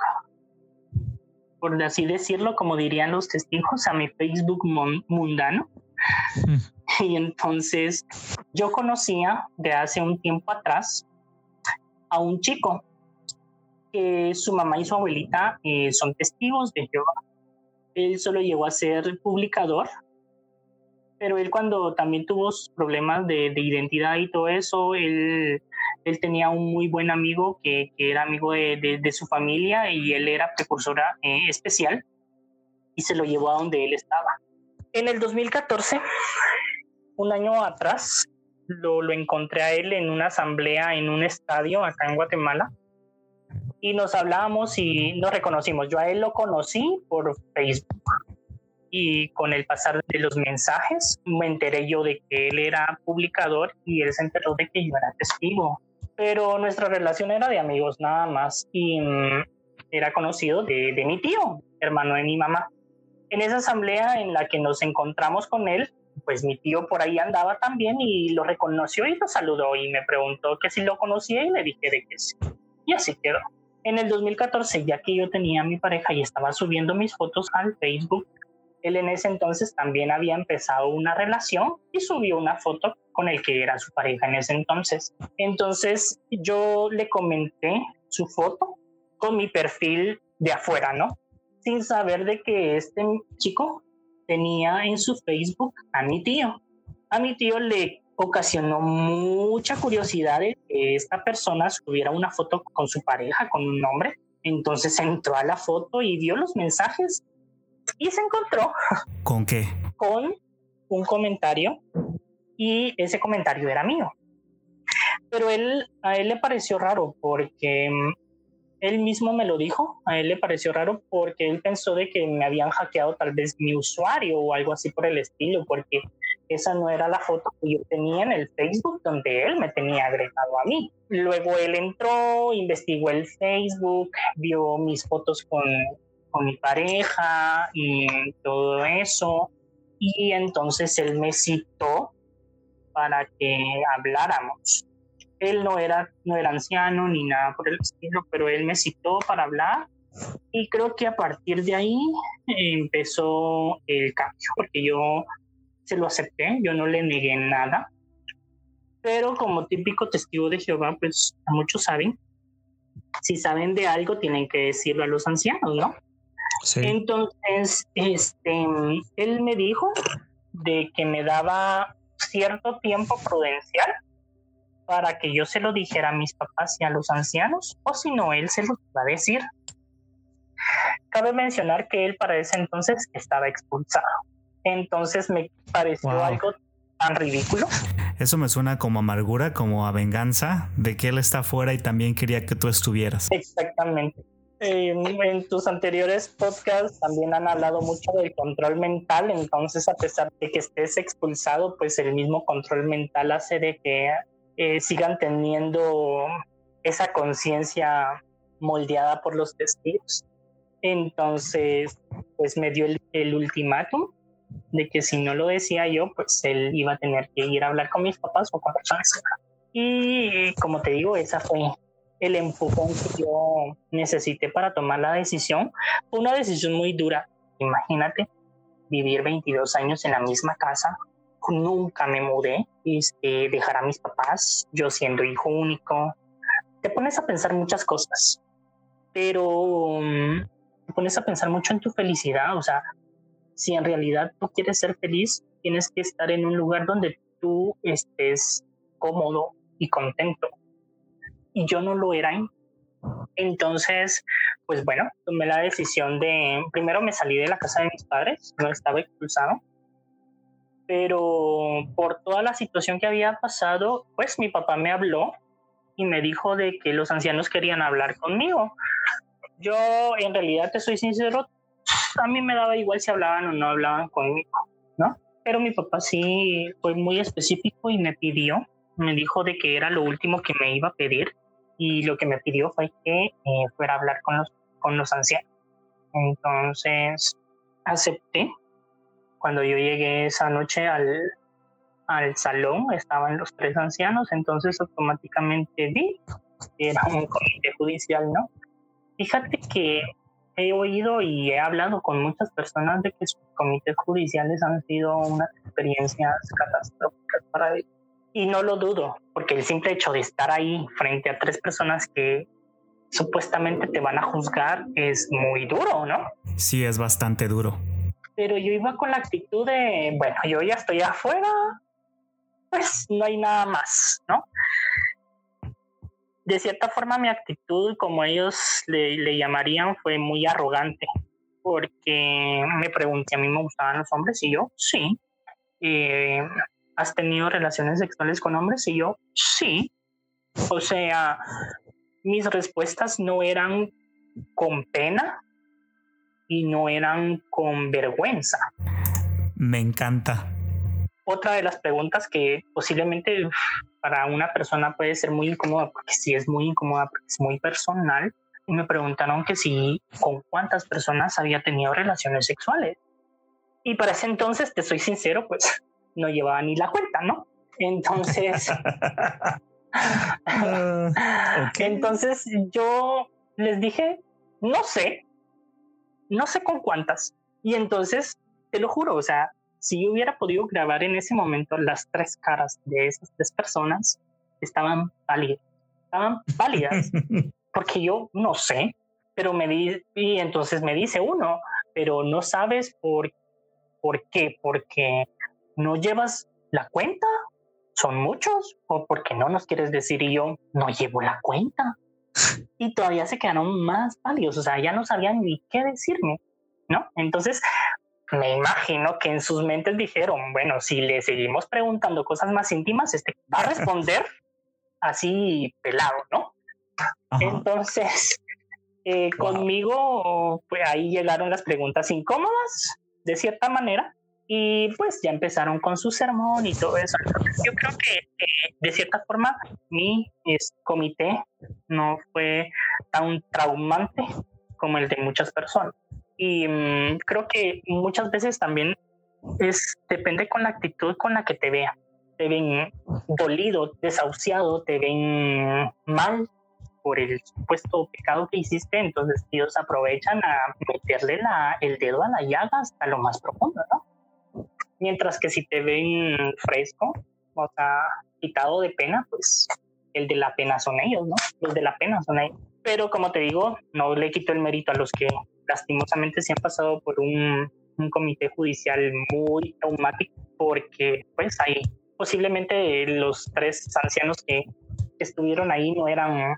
por así decirlo, como dirían los testigos, a mi Facebook mundano. Y entonces yo conocía de hace un tiempo atrás a un chico que su mamá y su abuelita eh, son testigos de Jehová. Él solo llegó a ser publicador, pero él cuando también tuvo problemas de, identidad y todo eso, él, él, tenía un muy buen amigo que, era amigo de, de, su familia y él era precursora eh, especial y se lo llevó a donde él estaba. En el 2014, un año atrás, lo, lo encontré a él en una asamblea en un estadio acá en Guatemala. Y nos hablamos y nos reconocimos. Yo a él lo conocí por Facebook y con el pasar de los mensajes me enteré yo de que él era publicador y él se enteró de que yo era testigo. Pero nuestra relación era de amigos nada más y mm, era conocido de, de mi tío, hermano de mi mamá. En esa asamblea en la que nos encontramos con él, pues mi tío por ahí andaba también y lo reconoció y lo saludó y me preguntó que si lo conocía y le dije de que sí. Y así quedó. En el 2014, ya que yo tenía a mi pareja y estaba subiendo mis fotos al Facebook, él en ese entonces también había empezado una relación y subió una foto con el que era su pareja en ese entonces. Entonces yo le comenté su foto con mi perfil de afuera, ¿no? Sin saber de que este chico tenía en su Facebook a mi tío. A mi tío le ocasionó mucha curiosidad de que esta persona subiera una foto con su pareja, con un nombre. Entonces entró a la foto y vio los mensajes y se encontró. ¿Con qué? Con un comentario y ese comentario era mío. Pero él, a él le pareció raro porque mm, él mismo me lo dijo, a él le pareció raro porque él pensó de que me habían hackeado tal vez mi usuario o algo así por el estilo, porque esa no era la foto que yo tenía en el Facebook donde él me tenía agregado a mí. Luego él entró, investigó el Facebook, vio mis fotos con con mi pareja y todo eso. Y entonces él me citó para que habláramos. Él no era, no era anciano ni nada por el estilo, pero él me citó para hablar y creo que a partir de ahí empezó el cambio, porque yo se lo acepté, yo no le negué nada. Pero como típico testigo de Jehová, pues muchos saben, si saben de algo tienen que decirlo a los ancianos, ¿no? Entonces, este, él me dijo de que me daba cierto tiempo prudencial para que yo se lo dijera a mis papás y a los ancianos, o si no, él se lo iba a decir. Cabe mencionar que él para ese entonces estaba expulsado. Entonces me pareció algo tan ridículo. Eso me suena como amargura, como a venganza de que él está afuera y también quería que tú estuvieras. Exactamente en tus anteriores podcasts también han hablado mucho del control mental, entonces a pesar de que estés expulsado, pues el mismo control mental hace de que eh, sigan teniendo esa conciencia moldeada por los testigos. Entonces, pues me dio el, el ultimátum de que si no lo decía yo, pues él iba a tener que ir a hablar con mis papás o con personas. Y como te digo, esa fue el empujón que yo necesité para tomar la decisión. Fue una decisión muy dura. Imagínate vivir 22 años en la misma casa. Nunca me mudé. este, dejar a mis papás, yo siendo hijo único. Te pones a pensar muchas cosas, pero mm, te pones a pensar mucho en tu felicidad. O sea, si en realidad tú quieres ser feliz, tienes que estar en un lugar donde tú estés cómodo y contento y yo no lo era. Entonces, pues bueno, tomé la decisión de, primero me salí de la casa de mis padres, no estaba expulsado, pero por toda la situación que había pasado, pues mi papá me habló y me dijo de que los ancianos querían hablar conmigo. Yo, en realidad, te soy sincero, a mí me daba igual si hablaban o no hablaban conmigo, ¿no? Pero mi papá sí fue muy específico y me pidió me dijo de que era lo último que me iba a pedir y lo que me pidió fue que eh, fuera a hablar con los, con los ancianos. Entonces acepté. Cuando yo llegué esa noche al, al salón, estaban los tres ancianos, entonces automáticamente vi que era un comité judicial, ¿no? Fíjate que he oído y he hablado con muchas personas de que sus comités judiciales han sido unas experiencias catastróficas para ellos y no lo dudo, porque el simple hecho de estar ahí frente a tres personas que supuestamente te van a juzgar es muy duro, ¿no? Sí, es bastante duro. Pero yo iba con la actitud de, bueno, yo ya estoy afuera, pues no hay nada más, ¿no? De cierta forma mi actitud, como ellos le, llamarían, fue muy arrogante, porque me pregunté, ¿a mí me gustaban los hombres? Y yo, sí. Eh, ¿has tenido relaciones sexuales con hombres? Y yo, sí. O sea, mis respuestas no eran con pena y no eran con vergüenza. Me encanta. Otra de las preguntas que posiblemente para una persona puede ser muy incómoda, porque sí es muy incómoda, porque es muy personal, y me preguntaron que si con cuántas personas había tenido relaciones sexuales. Y para ese entonces, te soy sincero, pues no llevaba ni la cuenta, ¿no? Entonces, (laughs) ah, entonces yo les dije, no sé, no sé con cuántas. Y entonces, te lo juro, o sea, si yo hubiera podido grabar en ese momento las tres caras de esas tres personas, estaban válidas, estaban válidas, (laughs) porque yo no sé, pero me di, y entonces me dice uno, pero no sabes por, por qué, porque no llevas la cuenta, son muchos, o porque no nos quieres decir y yo no llevo la cuenta. Y todavía se quedaron más válidos, o sea, ya no sabían ni qué decirme, ¿no? Entonces, me imagino que en sus mentes dijeron, bueno, si le seguimos preguntando cosas más íntimas, este va a responder así pelado, ¿no? Entonces, eh, conmigo, pues ahí llegaron las preguntas incómodas, de cierta manera, y pues ya empezaron con su sermón y todo eso. yo creo que de cierta forma mi comité no fue tan traumante como el de muchas personas. Y mm, creo que muchas veces también es depende con la actitud con la que te vean. Te ven dolido, desahuciado, te ven mal por el supuesto pecado que hiciste, entonces ellos aprovechan a meterle la, el dedo a la llaga hasta lo más profundo, ¿no? Mientras que si te ven fresco, o sea, quitado de pena, pues el de la pena son ellos, ¿no? Los de la pena son ellos. Pero como te digo, no le quito el mérito a los que lastimosamente se han pasado por un, comité judicial muy traumático porque pues ahí posiblemente los tres ancianos que estuvieron ahí no eran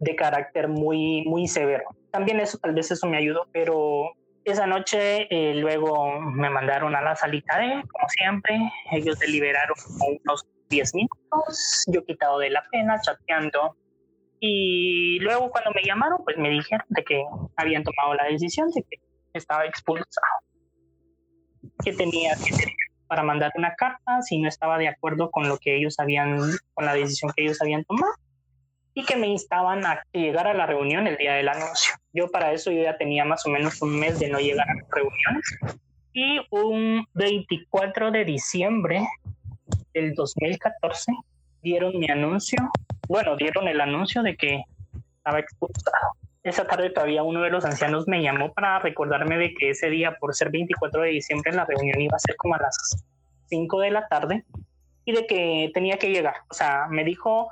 de carácter muy, muy severo. También eso, tal vez eso me ayudó, pero esa noche eh, luego me mandaron a la salita de, como siempre, ellos deliberaron unos 10 minutos, yo quitado de la pena, chateando y luego cuando me llamaron, pues me dijeron de que habían tomado la decisión de que estaba expulsado. Que tenía que para mandar una carta si no estaba de acuerdo con lo que ellos habían, con la decisión que ellos habían tomado y que me instaban a llegar a la reunión el día del anuncio. Yo para eso yo ya tenía más o menos un mes de no llegar a las reuniones y un 24 de diciembre del 2014 dieron mi anuncio bueno, dieron el anuncio de que estaba expulsado. Esa tarde todavía uno de los ancianos me llamó para recordarme de que ese día, por ser 24 de diciembre, la reunión iba a ser como a las 5 de la tarde y de que tenía que llegar. O sea, me dijo,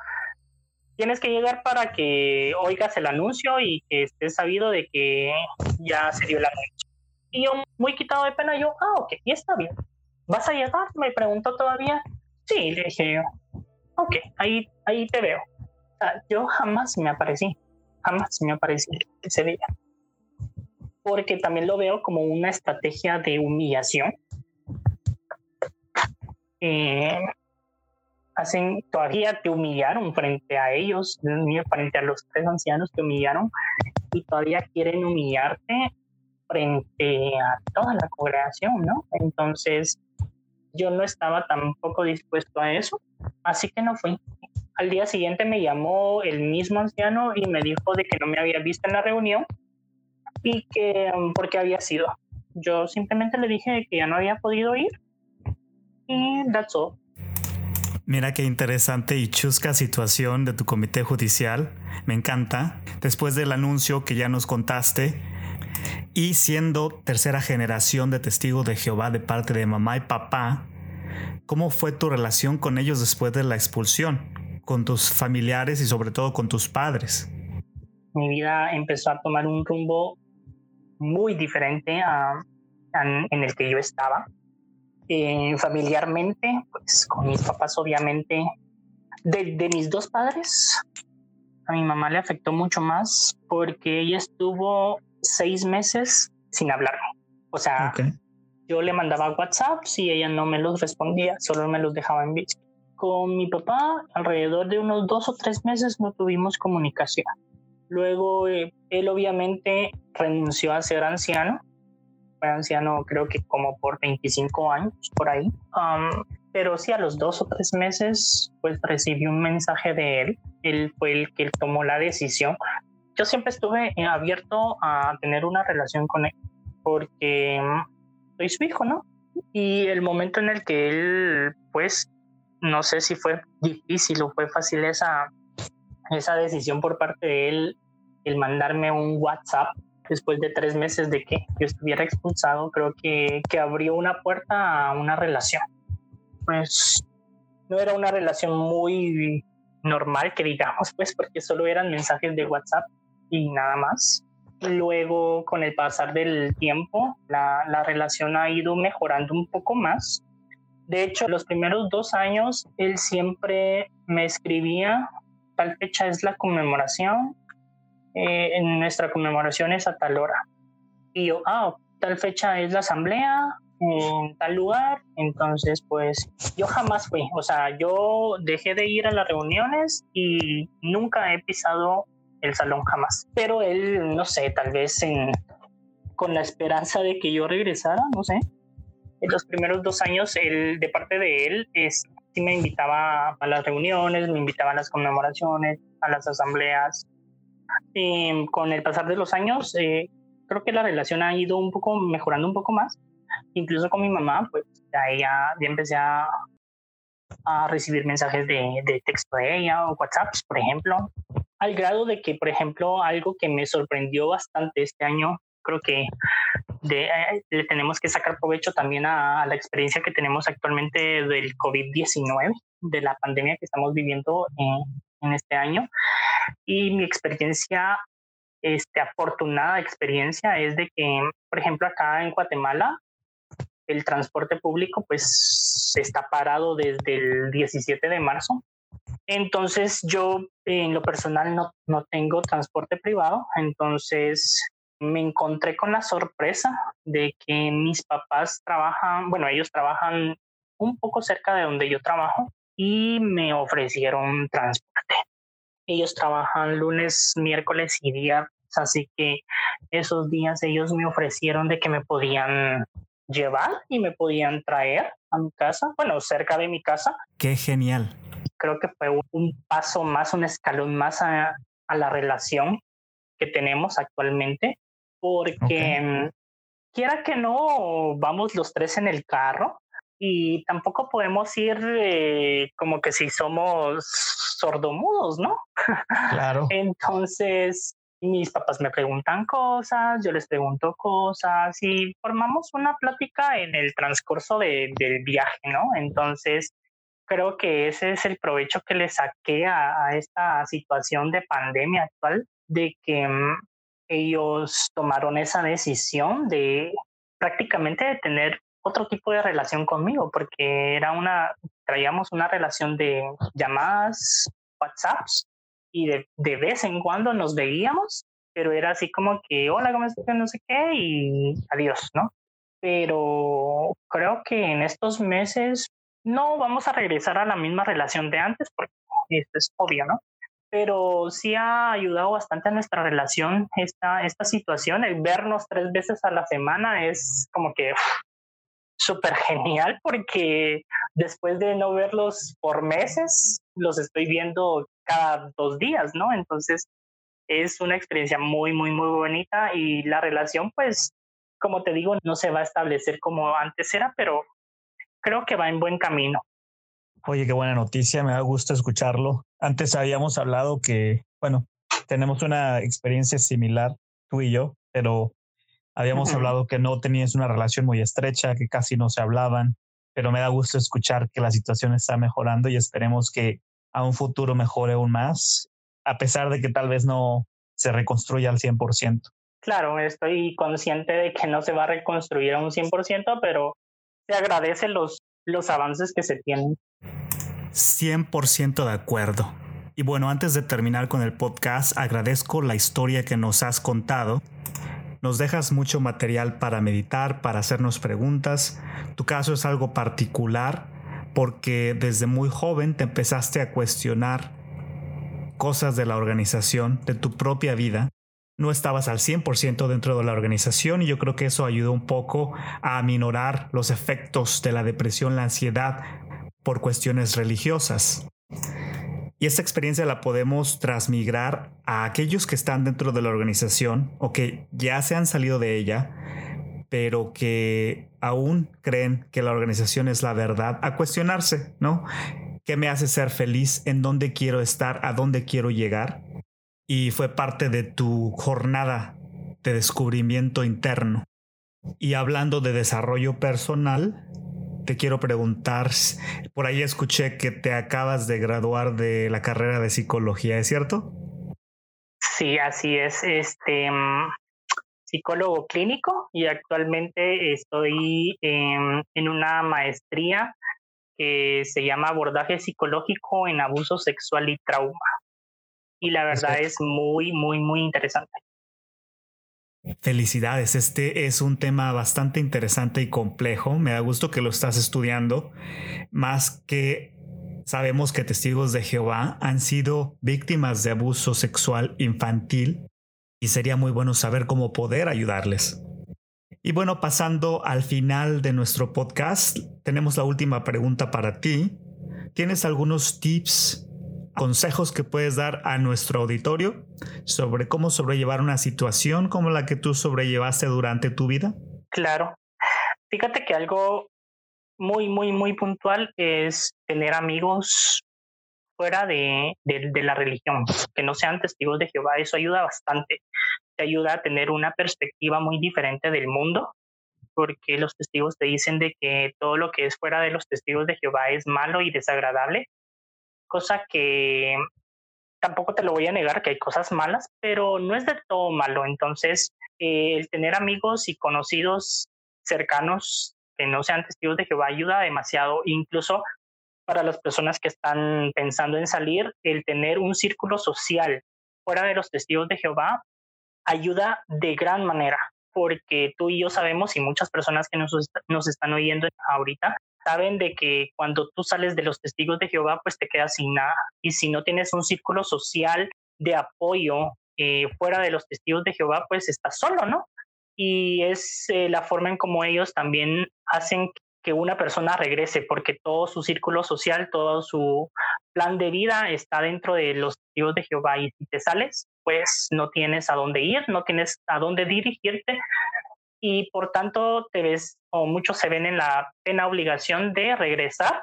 tienes que llegar para que oigas el anuncio y que estés sabido de que ya se dio el anuncio. Y yo, muy quitado de pena, yo, ah, ok, y está bien. ¿Vas a llegar? Me preguntó todavía. Sí, le dije yo, ok, ahí, ahí te veo. yo jamás me aparecí, jamás me aparecí ese día. Porque también lo veo como una estrategia de humillación. Eh, hacen, todavía te humillaron frente a ellos, frente a los tres ancianos te humillaron y todavía quieren humillarte frente a toda la congregación, ¿no? Entonces, yo no estaba tampoco dispuesto a eso, así que no fui. Al día siguiente me llamó el mismo anciano y me dijo de que no me había visto en la reunión y que um, porque había sido. Yo simplemente le dije que ya no había podido ir y that's all. Mira qué interesante y chusca situación de tu comité judicial. Me encanta. Después del anuncio que ya nos contaste, y siendo tercera generación de testigos de Jehová de parte de mamá y papá, ¿cómo fue tu relación con ellos después de la expulsión? Con tus familiares y sobre todo con tus padres. Mi vida empezó a tomar un rumbo muy diferente a, en el que yo estaba. Eh, familiarmente, pues con mis papás obviamente, de, de mis dos padres, a mi mamá le afectó mucho más porque ella estuvo seis meses sin hablarme. O sea, yo le mandaba WhatsApp y ella no me los respondía, solo me los dejaba en visto. Con mi papá, alrededor de unos dos o tres meses no tuvimos comunicación. Luego, eh, él obviamente renunció a ser anciano. Fue anciano creo que como por 25 años, por ahí. pero sí, a los dos o tres meses, pues recibí un mensaje de él. Él fue el que tomó la decisión. Yo siempre estuve abierto a tener una relación con él, porque mm, soy su hijo, ¿no? Y el momento en el que él, pues, no sé si fue difícil o fue fácil esa, esa decisión por parte de él, el mandarme un WhatsApp después de tres meses de que yo estuviera expulsado, creo que, que abrió una puerta a una relación. Pues no era una relación muy normal que digamos, pues porque solo eran mensajes de WhatsApp y nada más. Luego, con el pasar del tiempo, la, la relación ha ido mejorando un poco más. De hecho, los primeros dos años, él siempre me escribía, tal fecha es la conmemoración, eh, en nuestra conmemoración es a tal hora. Y yo, ah, tal fecha es la asamblea, en tal lugar, entonces pues yo jamás fui, o sea, yo dejé de ir a las reuniones y nunca he pisado el salón jamás. Pero él, no sé, tal vez en, con la esperanza de que yo regresara, no sé. En los primeros dos años, él, de parte de él, es, sí me invitaba a las reuniones, me invitaba a las conmemoraciones, a las asambleas. Y con el pasar de los años, eh, creo que la relación ha ido un poco mejorando un poco más. Incluso con mi mamá, pues ya ella, ya empecé a, a recibir mensajes de, de, texto de ella o WhatsApps, por ejemplo, al grado de que, por ejemplo, algo que me sorprendió bastante este año, creo que de, eh, le tenemos que sacar provecho también a, la experiencia que tenemos actualmente del COVID-19, de la pandemia que estamos viviendo en, este año. Y mi experiencia, este, afortunada experiencia es de que, por ejemplo, acá en Guatemala, el transporte público pues está parado desde el 17 de marzo. Entonces yo en lo personal no, no tengo transporte privado, entonces me encontré con la sorpresa de que mis papás trabajan, bueno, ellos trabajan un poco cerca de donde yo trabajo y me ofrecieron transporte. Ellos trabajan lunes, miércoles y viernes, así que esos días ellos me ofrecieron de que me podían llevar y me podían traer a mi casa, bueno, cerca de mi casa. Qué genial. Creo que fue un paso más, un escalón más a, la relación que tenemos actualmente, porque quiera que no, vamos los tres en el carro y tampoco podemos ir eh, como que si somos sordomudos, ¿no? Claro. (laughs) Entonces, mis papás me preguntan cosas, yo les pregunto cosas y formamos una plática en el transcurso del viaje, ¿no? Entonces, creo que ese es el provecho que le saqué a, esta situación de pandemia actual, de que mm, ellos tomaron esa decisión de prácticamente de tener otro tipo de relación conmigo, porque era una, traíamos una relación de llamadas, WhatsApps, y de, de, vez en cuando nos veíamos, pero era así como que, hola, ¿cómo estás? No sé qué, y adiós, ¿no? Pero creo que en estos meses no vamos a regresar a la misma relación de antes, porque esto es obvio, ¿no? Pero sí ha ayudado bastante a nuestra relación esta, esta situación. El vernos tres veces a la semana es como que súper genial porque después de no verlos por meses, los estoy viendo cada dos días, ¿no? Entonces es una experiencia muy, muy, muy bonita y la relación, pues, como te digo, no se va a establecer como antes era, pero creo que va en buen camino. Oye, qué buena noticia, me da gusto escucharlo. Antes habíamos hablado que, bueno, tenemos una experiencia similar, tú y yo, pero habíamos hablado que no tenías una relación muy estrecha, que casi no se hablaban, pero me da gusto escuchar que la situación está mejorando y esperemos que a un futuro mejore aún más, a pesar de que tal vez no se reconstruya al 100%. Claro, estoy consciente de que no se va a reconstruir a un 100%, pero se agradece los, los avances que se tienen. 100% de acuerdo. Y bueno, antes de terminar con el podcast, agradezco la historia que nos has contado. Nos dejas mucho material para meditar, para hacernos preguntas. Tu caso es algo particular porque desde muy joven te empezaste a cuestionar cosas de la organización, de tu propia vida, no estabas al 100% dentro de la organización y yo creo que eso ayudó un poco a aminorar los efectos de la depresión, la ansiedad por cuestiones religiosas. Y esta experiencia la podemos transmigrar a aquellos que están dentro de la organización o que ya se han salido de ella, pero que aún creen que la organización es la verdad, a cuestionarse, ¿no? ¿Qué me hace ser feliz? ¿En dónde quiero estar? ¿A dónde quiero llegar? Y fue parte de tu jornada de descubrimiento interno. Y hablando de desarrollo personal, te quiero preguntar, por ahí escuché que te acabas de graduar de la carrera de psicología, ¿es cierto? Sí, así es. Este mm, psicólogo clínico y actualmente estoy en, en una maestría que se llama abordaje psicológico en abuso sexual y trauma. Y la verdad es muy, muy, muy interesante. Felicidades, este es un tema bastante interesante y complejo. Me da gusto que lo estás estudiando, más que sabemos que testigos de Jehová han sido víctimas de abuso sexual infantil y sería muy bueno saber cómo poder ayudarles. Y bueno, pasando al final de nuestro podcast, tenemos la última pregunta para ti. ¿Tienes algunos tips consejos que puedes dar a nuestro auditorio sobre cómo sobrellevar una situación como la que tú sobrellevaste durante tu vida? Claro. Fíjate que algo muy, muy, muy puntual es tener amigos fuera de, de, la religión, que no sean testigos de Jehová. Eso ayuda bastante. Te ayuda a tener una perspectiva muy diferente del mundo, porque los testigos te dicen de que todo lo que es fuera de los testigos de Jehová es malo y desagradable cosa que tampoco te lo voy a negar que hay cosas malas, pero no es de todo malo. Entonces, eh, el tener amigos y conocidos cercanos que no sean testigos de Jehová ayuda demasiado, incluso para las personas que están pensando en salir, el tener un círculo social fuera de los testigos de Jehová ayuda de gran manera, porque tú y yo sabemos y muchas personas que nos, nos están oyendo ahorita saben de que cuando tú sales de los testigos de Jehová, pues te quedas sin nada. Y si no tienes un círculo social de apoyo eh, fuera de los testigos de Jehová, pues estás solo, ¿no? Y es eh, la forma en como ellos también hacen que una persona regrese, porque todo su círculo social, todo su plan de vida está dentro de los testigos de Jehová. Y si te sales, pues no tienes a dónde ir, no tienes a dónde dirigirte, y por tanto te ves o muchos se ven en la pena obligación de regresar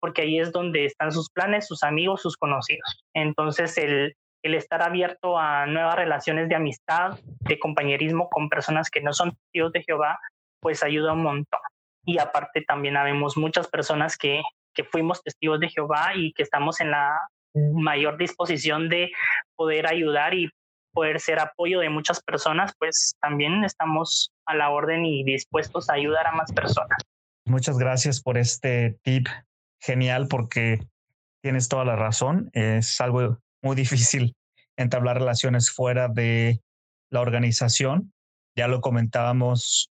porque ahí es donde están sus planes, sus amigos, sus conocidos. Entonces el, el estar abierto a nuevas relaciones de amistad, de compañerismo con personas que no son testigos de Jehová, pues ayuda un montón. Y aparte también habemos muchas personas que, que fuimos testigos de Jehová y que estamos en la mayor disposición de poder ayudar y poder ser apoyo de muchas personas, pues también estamos a la orden y dispuestos a ayudar a más personas. Muchas gracias por este tip genial porque tienes toda la razón. Es algo muy difícil entablar relaciones fuera de la organización. Ya lo comentábamos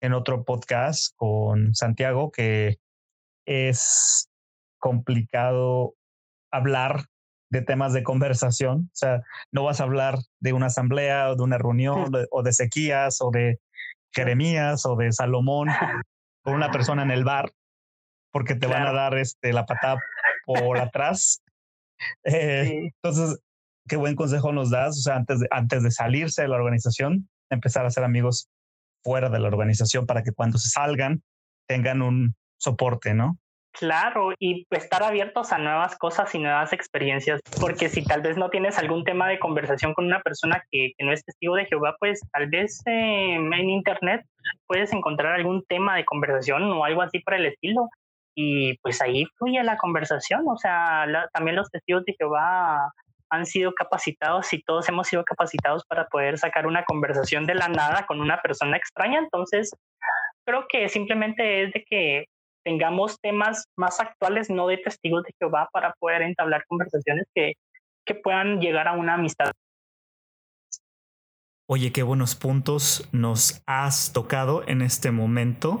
en otro podcast con Santiago que es complicado hablar de temas de conversación. O sea, no vas a hablar de una asamblea o de una reunión o de sequías o de Jeremías o de Salomón (laughs) con una persona en el bar porque te van a dar este, la patada por (laughs) atrás. Eh, entonces, qué buen consejo nos das. O sea, antes de, antes de salirse de la organización, empezar a ser amigos fuera de la organización para que cuando se salgan tengan un soporte, ¿no? Claro, y estar abiertos a nuevas cosas y nuevas experiencias, porque si tal vez no tienes algún tema de conversación con una persona que, no es testigo de Jehová, pues tal vez em, en Internet puedes encontrar algún tema de conversación o algo así por el estilo, y pues ahí fluye la conversación, o sea, también los testigos de Jehová han sido capacitados y todos hemos sido capacitados para poder sacar una conversación de la nada con una persona extraña, entonces creo que simplemente es de que tengamos temas más actuales, no de testigos de Jehová, para poder entablar conversaciones que, que puedan llegar a una amistad. Oye, qué buenos puntos nos has tocado en este momento.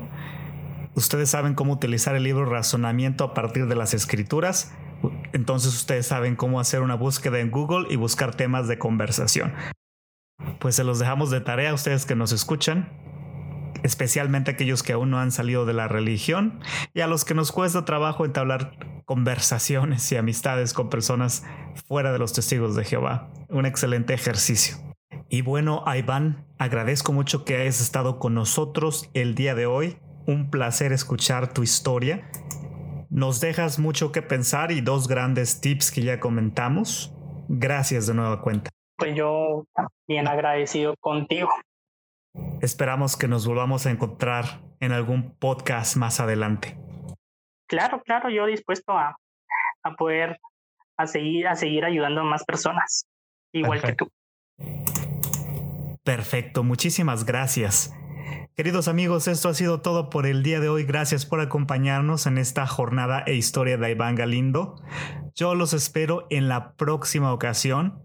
ustedes saben cómo utilizar el libro Razonamiento a partir de las escrituras, entonces ustedes saben cómo hacer una búsqueda en Google y buscar temas de conversación. Pues se los dejamos de tarea a ustedes que nos escuchan, especialmente aquellos que aún no han salido de la religión y a los que nos cuesta trabajo entablar conversaciones y amistades con personas fuera de los testigos de Jehová. Un excelente ejercicio. Y bueno, Iván, agradezco mucho que hayas estado con nosotros el día de hoy. Un placer escuchar tu historia. Nos dejas mucho que pensar y dos grandes tips que ya comentamos. Gracias de nueva cuenta. Pues yo bien agradecido contigo. Esperamos que nos volvamos a encontrar en algún podcast más adelante. Claro, claro, yo dispuesto a, a poder a seguir, a seguir ayudando a más personas, igual que tú. Perfecto, muchísimas gracias. Queridos amigos, esto ha sido todo por el día de hoy. Gracias por acompañarnos en esta jornada e historia de Iván Galindo. Yo los espero en la próxima ocasión.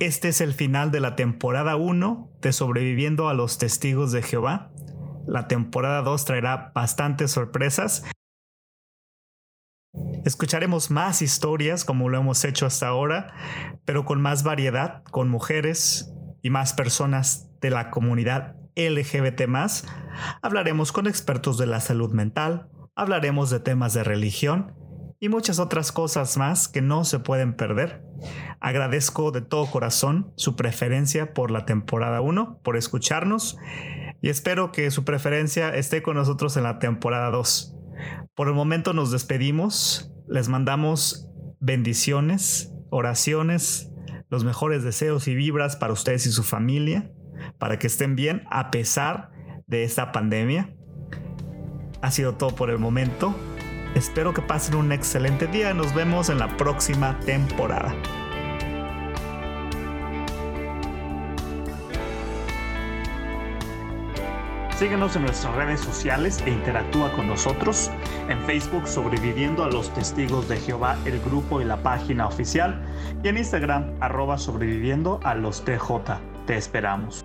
Este es el final de la temporada 1 de Sobreviviendo a los Testigos de Jehová. La temporada 2 traerá bastantes sorpresas. Escucharemos más historias como lo hemos hecho hasta ahora, pero con más variedad, con mujeres, y más personas de la comunidad LGBT hablaremos con expertos de la salud mental, hablaremos de temas de religión y muchas otras cosas más que no se pueden perder. Agradezco de todo corazón su preferencia por la temporada 1, por escucharnos y espero que su preferencia esté con nosotros en la temporada 2. Por el momento nos despedimos, les mandamos bendiciones, oraciones, los mejores deseos y vibras para ustedes y su familia, para que estén bien a pesar de esta pandemia. Ha sido todo por el momento. Espero que pasen un excelente día. Nos vemos en la próxima temporada. Síguenos en nuestras redes sociales e interactúa con nosotros. En Facebook Sobreviviendo a los Testigos de Jehová, el grupo y la página oficial. Y en Instagram arroba sobreviviendo a los TJ. Te esperamos.